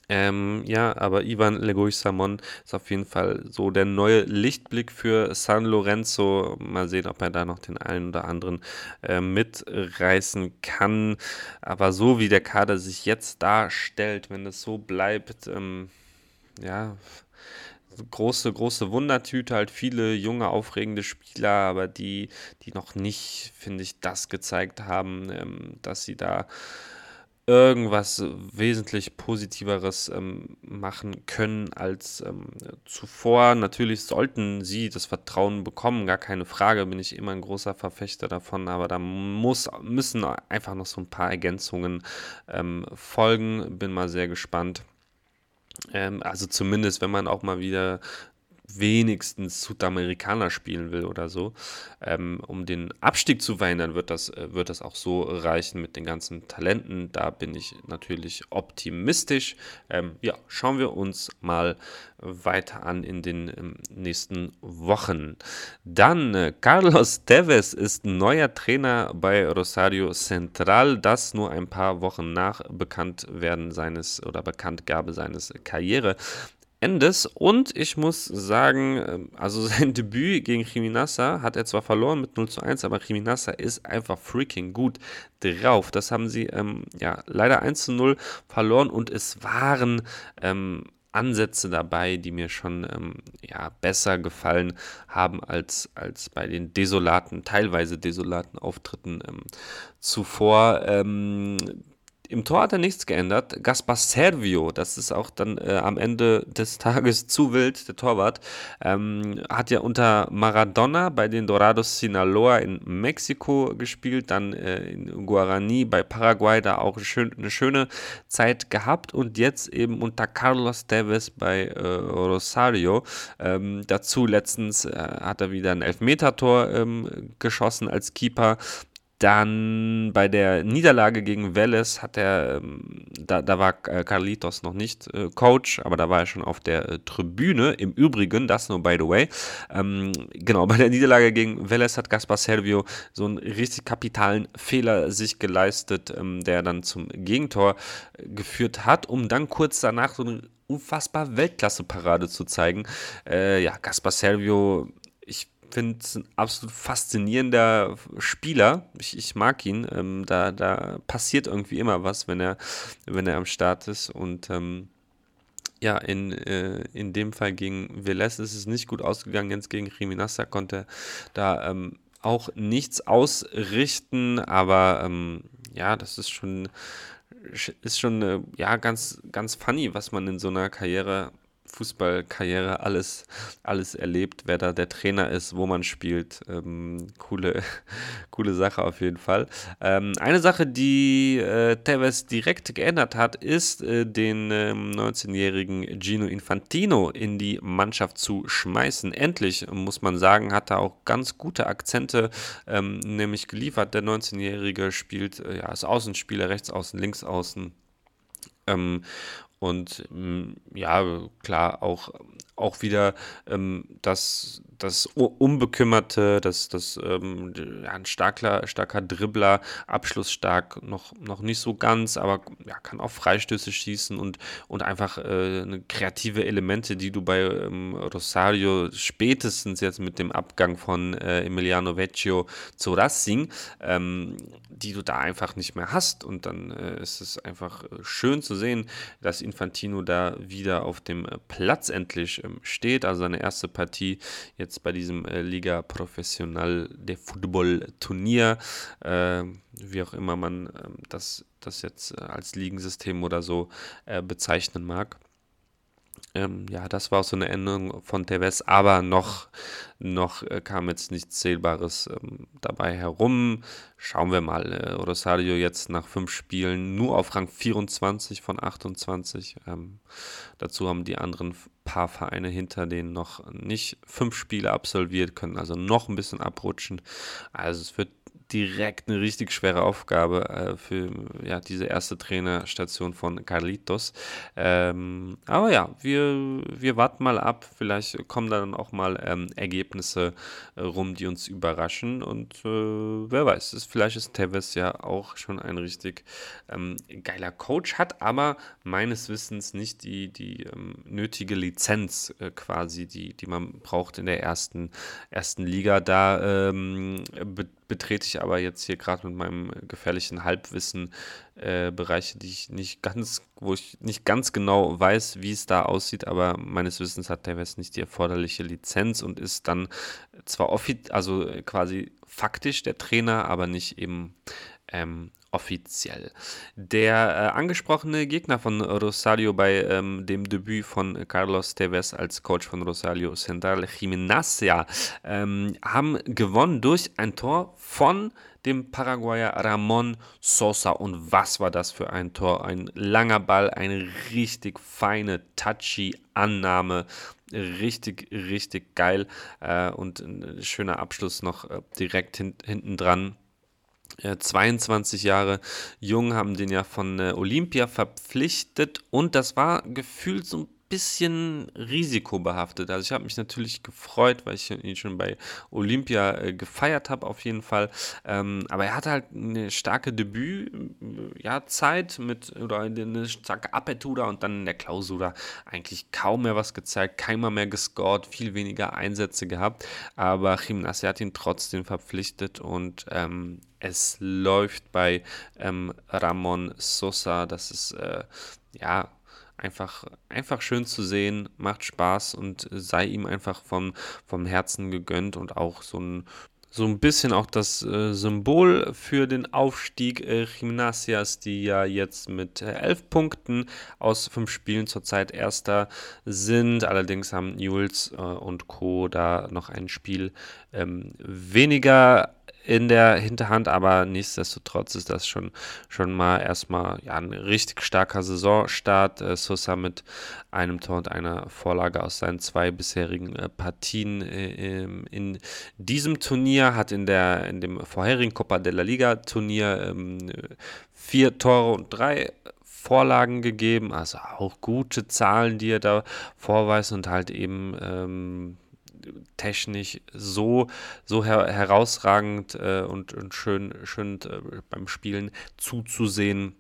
Ähm, ja, aber Ivan Leguizamon ist auf jeden Fall so der neue Lichtblick für San Lorenzo. Mal sehen, ob er da noch den einen oder anderen äh, mitreißen kann. Aber so wie der Kader sich jetzt darstellt, wenn es so bleibt, ähm, ja, große, große Wundertüte, halt viele junge, aufregende Spieler, aber die, die noch nicht, finde ich, das gezeigt haben, ähm, dass sie da irgendwas wesentlich Positiveres ähm, machen können als ähm, zuvor. Natürlich sollten sie das Vertrauen bekommen, gar keine Frage, bin ich immer ein großer Verfechter davon, aber da muss, müssen einfach noch so ein paar Ergänzungen ähm, folgen. Bin mal sehr gespannt. Ähm, also zumindest, wenn man auch mal wieder wenigstens Südamerikaner spielen will oder so. Ähm, um den Abstieg zu verhindern, wird das, äh, wird das auch so reichen mit den ganzen Talenten. Da bin ich natürlich optimistisch. Ähm, ja, schauen wir uns mal weiter an in den ähm, nächsten Wochen. Dann äh, Carlos Tevez ist neuer Trainer bei Rosario Central, das nur ein paar Wochen nach Bekanntwerden seines oder Bekanntgabe seines Karriere Endes. Und ich muss sagen, ähm, also [laughs] sein Debüt gegen Chiminassa hat er zwar verloren mit 0 zu 1, aber Chiminassa ist einfach freaking gut drauf. Das haben sie ähm, ja leider 1 zu 0 verloren und es waren ähm, Ansätze dabei, die mir schon ähm, ja, besser gefallen haben als, als bei den desolaten, teilweise desolaten Auftritten ähm, zuvor. Ähm, im Tor hat er nichts geändert. Gaspar Servio, das ist auch dann äh, am Ende des [laughs] Tages zu wild, der Torwart, ähm, hat ja unter Maradona bei den Dorados Sinaloa in Mexiko gespielt, dann äh, in Guarani bei Paraguay da auch schön, eine schöne Zeit gehabt und jetzt eben unter Carlos Tevez bei äh, Rosario. Ähm, dazu letztens äh, hat er wieder ein Elfmetertor ähm, geschossen als Keeper. Dann bei der Niederlage gegen Welles hat er, ähm, da, da war äh, Carlitos noch nicht äh, Coach, aber da war er schon auf der äh, Tribüne. Im Übrigen, das nur by the way, ähm, genau, bei der Niederlage gegen Welles hat Gaspar Servio so einen richtig kapitalen Fehler sich geleistet, ähm, der dann zum Gegentor äh, geführt hat, um dann kurz danach so eine unfassbar Weltklasse-Parade zu zeigen. Äh, ja, Gaspar Servio finde es ein absolut faszinierender Spieler. Ich, ich mag ihn. Ähm, da, da passiert irgendwie immer was, wenn er, wenn er am Start ist. Und ähm, ja, in, äh, in dem Fall gegen Velez ist es nicht gut ausgegangen. Jetzt gegen Riminassa konnte da ähm, auch nichts ausrichten. Aber ähm, ja, das ist schon, ist schon äh, ja, ganz, ganz funny, was man in so einer Karriere Fußballkarriere alles, alles erlebt, wer da der Trainer ist, wo man spielt. Ähm, coole, [laughs] coole Sache auf jeden Fall. Ähm, eine Sache, die äh, Tevez direkt geändert hat, ist, äh, den äh, 19-jährigen Gino Infantino in die Mannschaft zu schmeißen. Endlich, muss man sagen, hat er auch ganz gute Akzente ähm, nämlich geliefert. Der 19-Jährige spielt äh, ja, als Außenspieler, rechts außen, links außen. Ähm, und mm, ja, klar, auch auch wieder ähm, das, das Unbekümmerte, das, das ähm, ja, ein starker, starker Dribbler, abschlussstark, noch, noch nicht so ganz, aber ja, kann auch Freistöße schießen und, und einfach äh, kreative Elemente, die du bei ähm, Rosario spätestens jetzt mit dem Abgang von äh, Emiliano Vecchio zu Racing, ähm, die du da einfach nicht mehr hast. Und dann äh, ist es einfach äh, schön zu sehen, dass Infantino da wieder auf dem Platz endlich ähm, steht. Also seine erste Partie jetzt bei diesem äh, Liga Professional de Football Turnier, äh, wie auch immer man ähm, das, das jetzt äh, als Ligensystem oder so äh, bezeichnen mag. Ähm, ja, das war auch so eine Änderung von Tevez, aber noch, noch äh, kam jetzt nichts Zählbares ähm, dabei herum. Schauen wir mal. Äh, Rosario jetzt nach fünf Spielen nur auf Rang 24 von 28. Ähm, dazu haben die anderen paar Vereine hinter denen noch nicht fünf Spiele absolviert, können also noch ein bisschen abrutschen. Also es wird direkt eine richtig schwere Aufgabe äh, für ja, diese erste Trainerstation von Carlitos. Ähm, aber ja, wir, wir warten mal ab. Vielleicht kommen dann auch mal ähm, Ergebnisse äh, rum, die uns überraschen. Und äh, wer weiß, ist, vielleicht ist Tevez ja auch schon ein richtig ähm, geiler Coach, hat aber meines Wissens nicht die, die ähm, nötige Lizenz äh, quasi, die, die man braucht in der ersten, ersten Liga. Da ähm, betrete ich aber jetzt hier gerade mit meinem gefährlichen Halbwissen äh, Bereiche, die ich nicht ganz, wo ich nicht ganz genau weiß, wie es da aussieht, aber meines Wissens hat der West nicht die erforderliche Lizenz und ist dann zwar offiziell, also quasi faktisch der Trainer, aber nicht eben ähm, offiziell. Der äh, angesprochene Gegner von Rosario bei ähm, dem Debüt von Carlos Tevez als Coach von Rosario Central, Gimnasia, ähm, haben gewonnen durch ein Tor von dem Paraguayer Ramon Sosa. Und was war das für ein Tor? Ein langer Ball, eine richtig feine, touchy Annahme. Richtig, richtig geil. Äh, und ein schöner Abschluss noch äh, direkt hin, hinten dran 22 Jahre jung, haben den ja von äh, Olympia verpflichtet. Und das war gefühlt so ein bisschen risikobehaftet. Also ich habe mich natürlich gefreut, weil ich ihn schon bei Olympia äh, gefeiert habe auf jeden Fall. Ähm, aber er hatte halt eine starke Debüt-Zeit ja, mit oder eine starke Apertura und dann in der Klausura eigentlich kaum mehr was gezeigt, keinmal mehr gescored, viel weniger Einsätze gehabt. Aber Gimnasia hat ihn trotzdem verpflichtet und ähm, es läuft bei ähm, Ramon Sosa. Das ist äh, ja einfach, einfach schön zu sehen, macht Spaß und sei ihm einfach vom, vom Herzen gegönnt und auch so ein so ein bisschen auch das äh, Symbol für den Aufstieg äh, Gimnasias, die ja jetzt mit äh, elf Punkten aus fünf Spielen zurzeit Erster sind. Allerdings haben Jules äh, und Co. da noch ein Spiel ähm, weniger in der Hinterhand, aber nichtsdestotrotz ist das schon, schon mal erstmal ja, ein richtig starker Saisonstart. Äh, Sosa mit einem Tor und einer Vorlage aus seinen zwei bisherigen äh, Partien äh, in diesem Turnier, hat in, der, in dem vorherigen Copa de la Liga Turnier ähm, vier Tore und drei Vorlagen gegeben, also auch gute Zahlen, die er da vorweist und halt eben ähm, technisch so, so her herausragend äh, und, und schön, schön äh, beim Spielen zuzusehen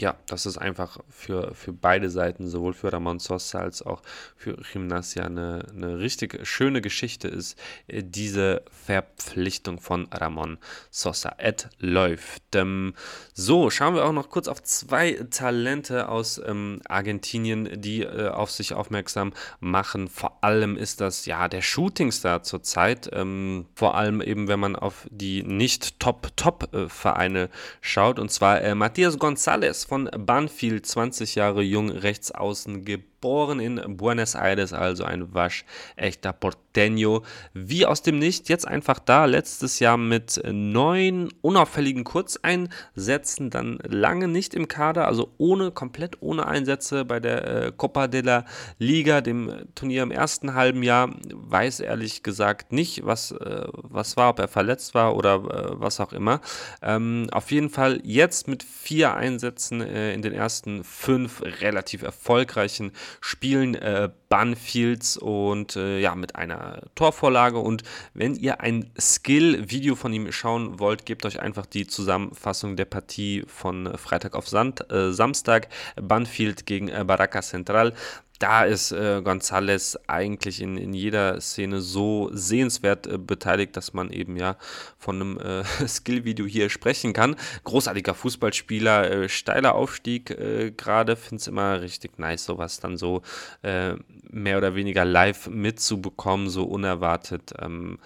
ja, das ist einfach für, für beide Seiten, sowohl für Ramon Sosa als auch für Gimnasia, eine, eine richtig schöne Geschichte ist, äh, diese Verpflichtung von Ramon Sosa. Et läuft. Ähm, so, schauen wir auch noch kurz auf zwei Talente aus ähm, Argentinien, die äh, auf sich aufmerksam machen. Vor allem ist das ja der Shootingstar zurzeit. Ähm, vor allem eben, wenn man auf die nicht Top-Top-Vereine schaut. Und zwar äh, Matthias González von Banfield, 20 Jahre jung, rechts außen geboren in Buenos Aires, also ein waschechter Porteño, wie aus dem Nicht, jetzt einfach da, letztes Jahr mit neun unauffälligen Kurzeinsätzen, dann lange nicht im Kader, also ohne, komplett ohne Einsätze bei der äh, Copa de la Liga, dem Turnier im ersten halben Jahr, weiß ehrlich gesagt nicht, was, äh, was war, ob er verletzt war oder äh, was auch immer. Ähm, auf jeden Fall jetzt mit vier Einsätzen äh, in den ersten fünf relativ erfolgreichen Spielen äh, Banfields und äh, ja, mit einer Torvorlage. Und wenn ihr ein Skill-Video von ihm schauen wollt, gebt euch einfach die Zusammenfassung der Partie von Freitag auf Sand, äh, Samstag. Banfield gegen äh, Baraka Central da ist äh, González eigentlich in, in jeder Szene so sehenswert äh, beteiligt, dass man eben ja von einem äh, [laughs] Skill-Video hier sprechen kann. Großartiger Fußballspieler, äh, steiler Aufstieg äh, gerade, finde es immer richtig nice, sowas dann so äh, mehr oder weniger live mitzubekommen, so unerwartet. Ähm,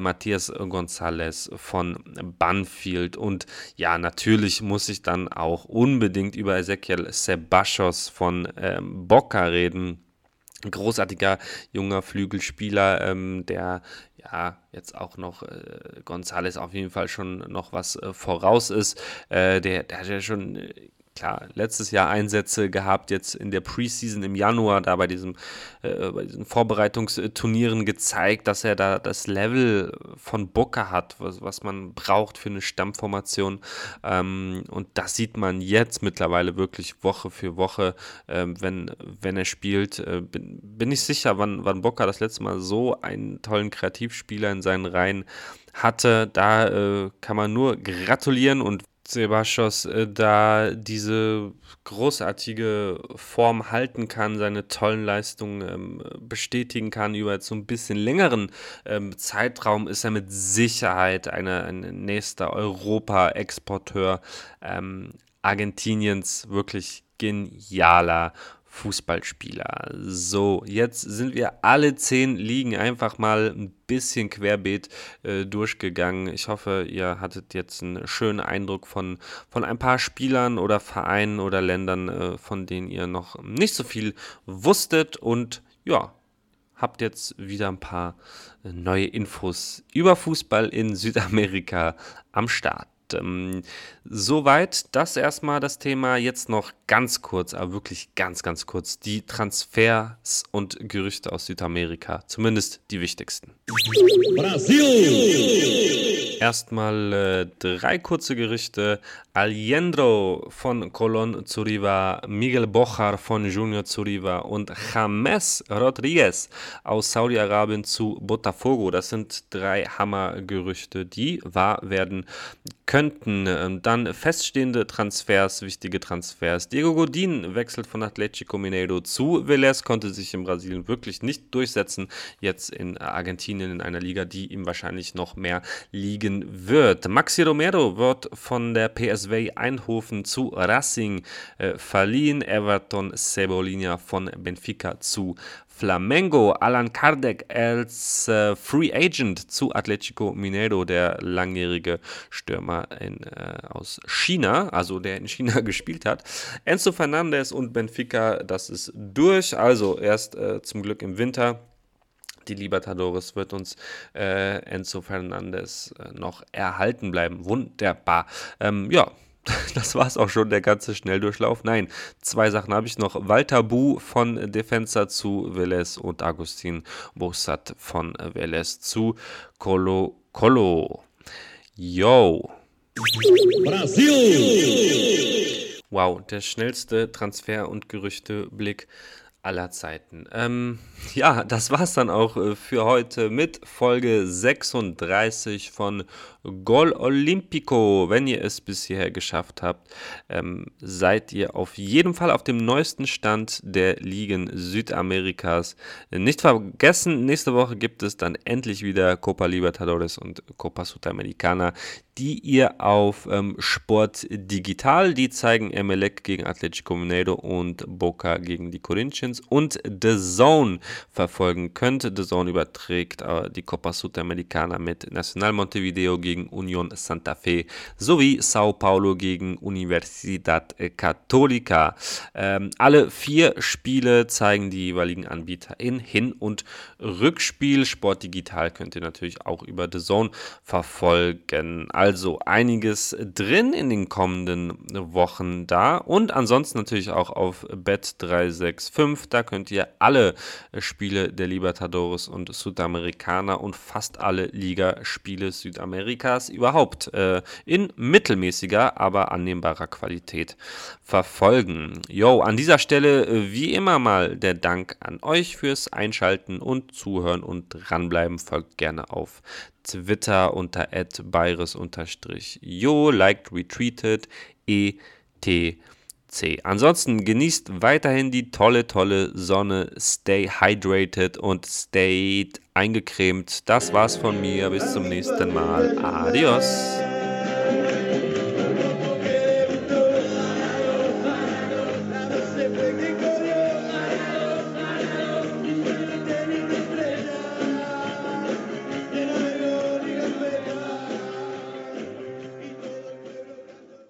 Matthias González von Banfield und ja, natürlich muss ich dann auch unbedingt über Ezequiel Sebachos von ähm, Boca reden reden. Großartiger junger Flügelspieler, ähm, der ja jetzt auch noch äh, Gonzales auf jeden Fall schon noch was äh, voraus ist. Äh, der, der hat ja schon äh, klar, letztes Jahr Einsätze gehabt, jetzt in der Preseason im Januar, da bei, diesem, äh, bei diesen Vorbereitungsturnieren gezeigt, dass er da das Level von Boca hat, was, was man braucht für eine Stammformation. Ähm, und das sieht man jetzt mittlerweile wirklich Woche für Woche, äh, wenn, wenn er spielt. Äh, bin, bin ich sicher, wann, wann Boca das letzte Mal so einen tollen Kreativspieler in seinen Reihen hatte. Da äh, kann man nur gratulieren und Sebastos äh, da diese großartige Form halten kann, seine tollen Leistungen ähm, bestätigen kann über so ein bisschen längeren ähm, Zeitraum, ist er mit Sicherheit eine, ein nächster Europa-Exporteur ähm, Argentiniens wirklich genialer Fußballspieler. So, jetzt sind wir alle zehn Ligen einfach mal ein bisschen querbeet äh, durchgegangen. Ich hoffe, ihr hattet jetzt einen schönen Eindruck von, von ein paar Spielern oder Vereinen oder Ländern, äh, von denen ihr noch nicht so viel wusstet und ja, habt jetzt wieder ein paar äh, neue Infos über Fußball in Südamerika am Start. Ähm, soweit das erstmal das Thema. Jetzt noch ganz kurz, aber wirklich ganz, ganz kurz, die Transfers und Gerüchte aus Südamerika. Zumindest die wichtigsten. Brasil! Erstmal äh, drei kurze Gerüchte. Aliendro von Colón Zuriva, Miguel Bochar von Junior Zuriva und James Rodriguez aus Saudi-Arabien zu Botafogo. Das sind drei Hammergerüchte, die wahr werden könnten. Ähm, dann feststehende Transfers, wichtige Transfers. Diego Godin wechselt von Atletico Mineiro zu Vélez, konnte sich in Brasilien wirklich nicht durchsetzen. Jetzt in Argentinien in einer Liga, die ihm wahrscheinlich noch mehr liegen wird. Maxi Romero wird von der PSV Eindhoven zu Racing äh, verliehen. Everton Cebolinha von Benfica zu Flamengo, Alan Kardec als äh, Free Agent zu Atletico Mineiro, der langjährige Stürmer in, äh, aus China, also der in China [laughs] gespielt hat. Enzo Fernandez und Benfica, das ist durch, also erst äh, zum Glück im Winter die Libertadores wird uns äh, Enzo Fernandez äh, noch erhalten bleiben. Wunderbar. Ähm, ja, [laughs] das war es auch schon, der ganze Schnelldurchlauf. Nein, zwei Sachen habe ich noch. Walter Bu von Defensa zu Velez und Agustin Bossat von Velez zu Colo Colo. Yo. Brasil! Wow, der schnellste Transfer- und Gerüchteblick aller Zeiten. Ähm, [laughs] ja, das war's dann auch äh, für heute mit Folge 36 von Gol Olimpico. Wenn ihr es bis hierher geschafft habt, ähm, seid ihr auf jeden Fall auf dem neuesten Stand der Ligen Südamerikas. Nicht vergessen, nächste Woche gibt es dann endlich wieder Copa Libertadores und Copa Sudamericana, die ihr auf ähm, Sport Digital, die zeigen Emelec gegen Atletico Mineiro und Boca gegen die Corinthians und The Zone verfolgen könnt. The Zone überträgt äh, die Copa Sudamericana mit Nacional Montevideo gegen Union Santa Fe sowie Sao Paulo gegen Universidad Católica. Ähm, alle vier Spiele zeigen die jeweiligen Anbieter in Hin- und Rückspiel. Sport Digital könnt ihr natürlich auch über The Zone verfolgen. Also also einiges drin in den kommenden Wochen da und ansonsten natürlich auch auf Bet365 Da könnt ihr alle Spiele der Libertadores und Südamerikaner und fast alle Ligaspiele Südamerikas überhaupt äh, in mittelmäßiger, aber annehmbarer Qualität verfolgen. Jo, an dieser Stelle äh, wie immer mal der Dank an euch fürs Einschalten und Zuhören und dranbleiben. Folgt gerne auf Twitter unter @virus_jo, liked, retweetet, etc. Ansonsten genießt weiterhin die tolle, tolle Sonne. Stay hydrated und stay eingecremt. Das war's von mir. Bis zum nächsten Mal. Adios.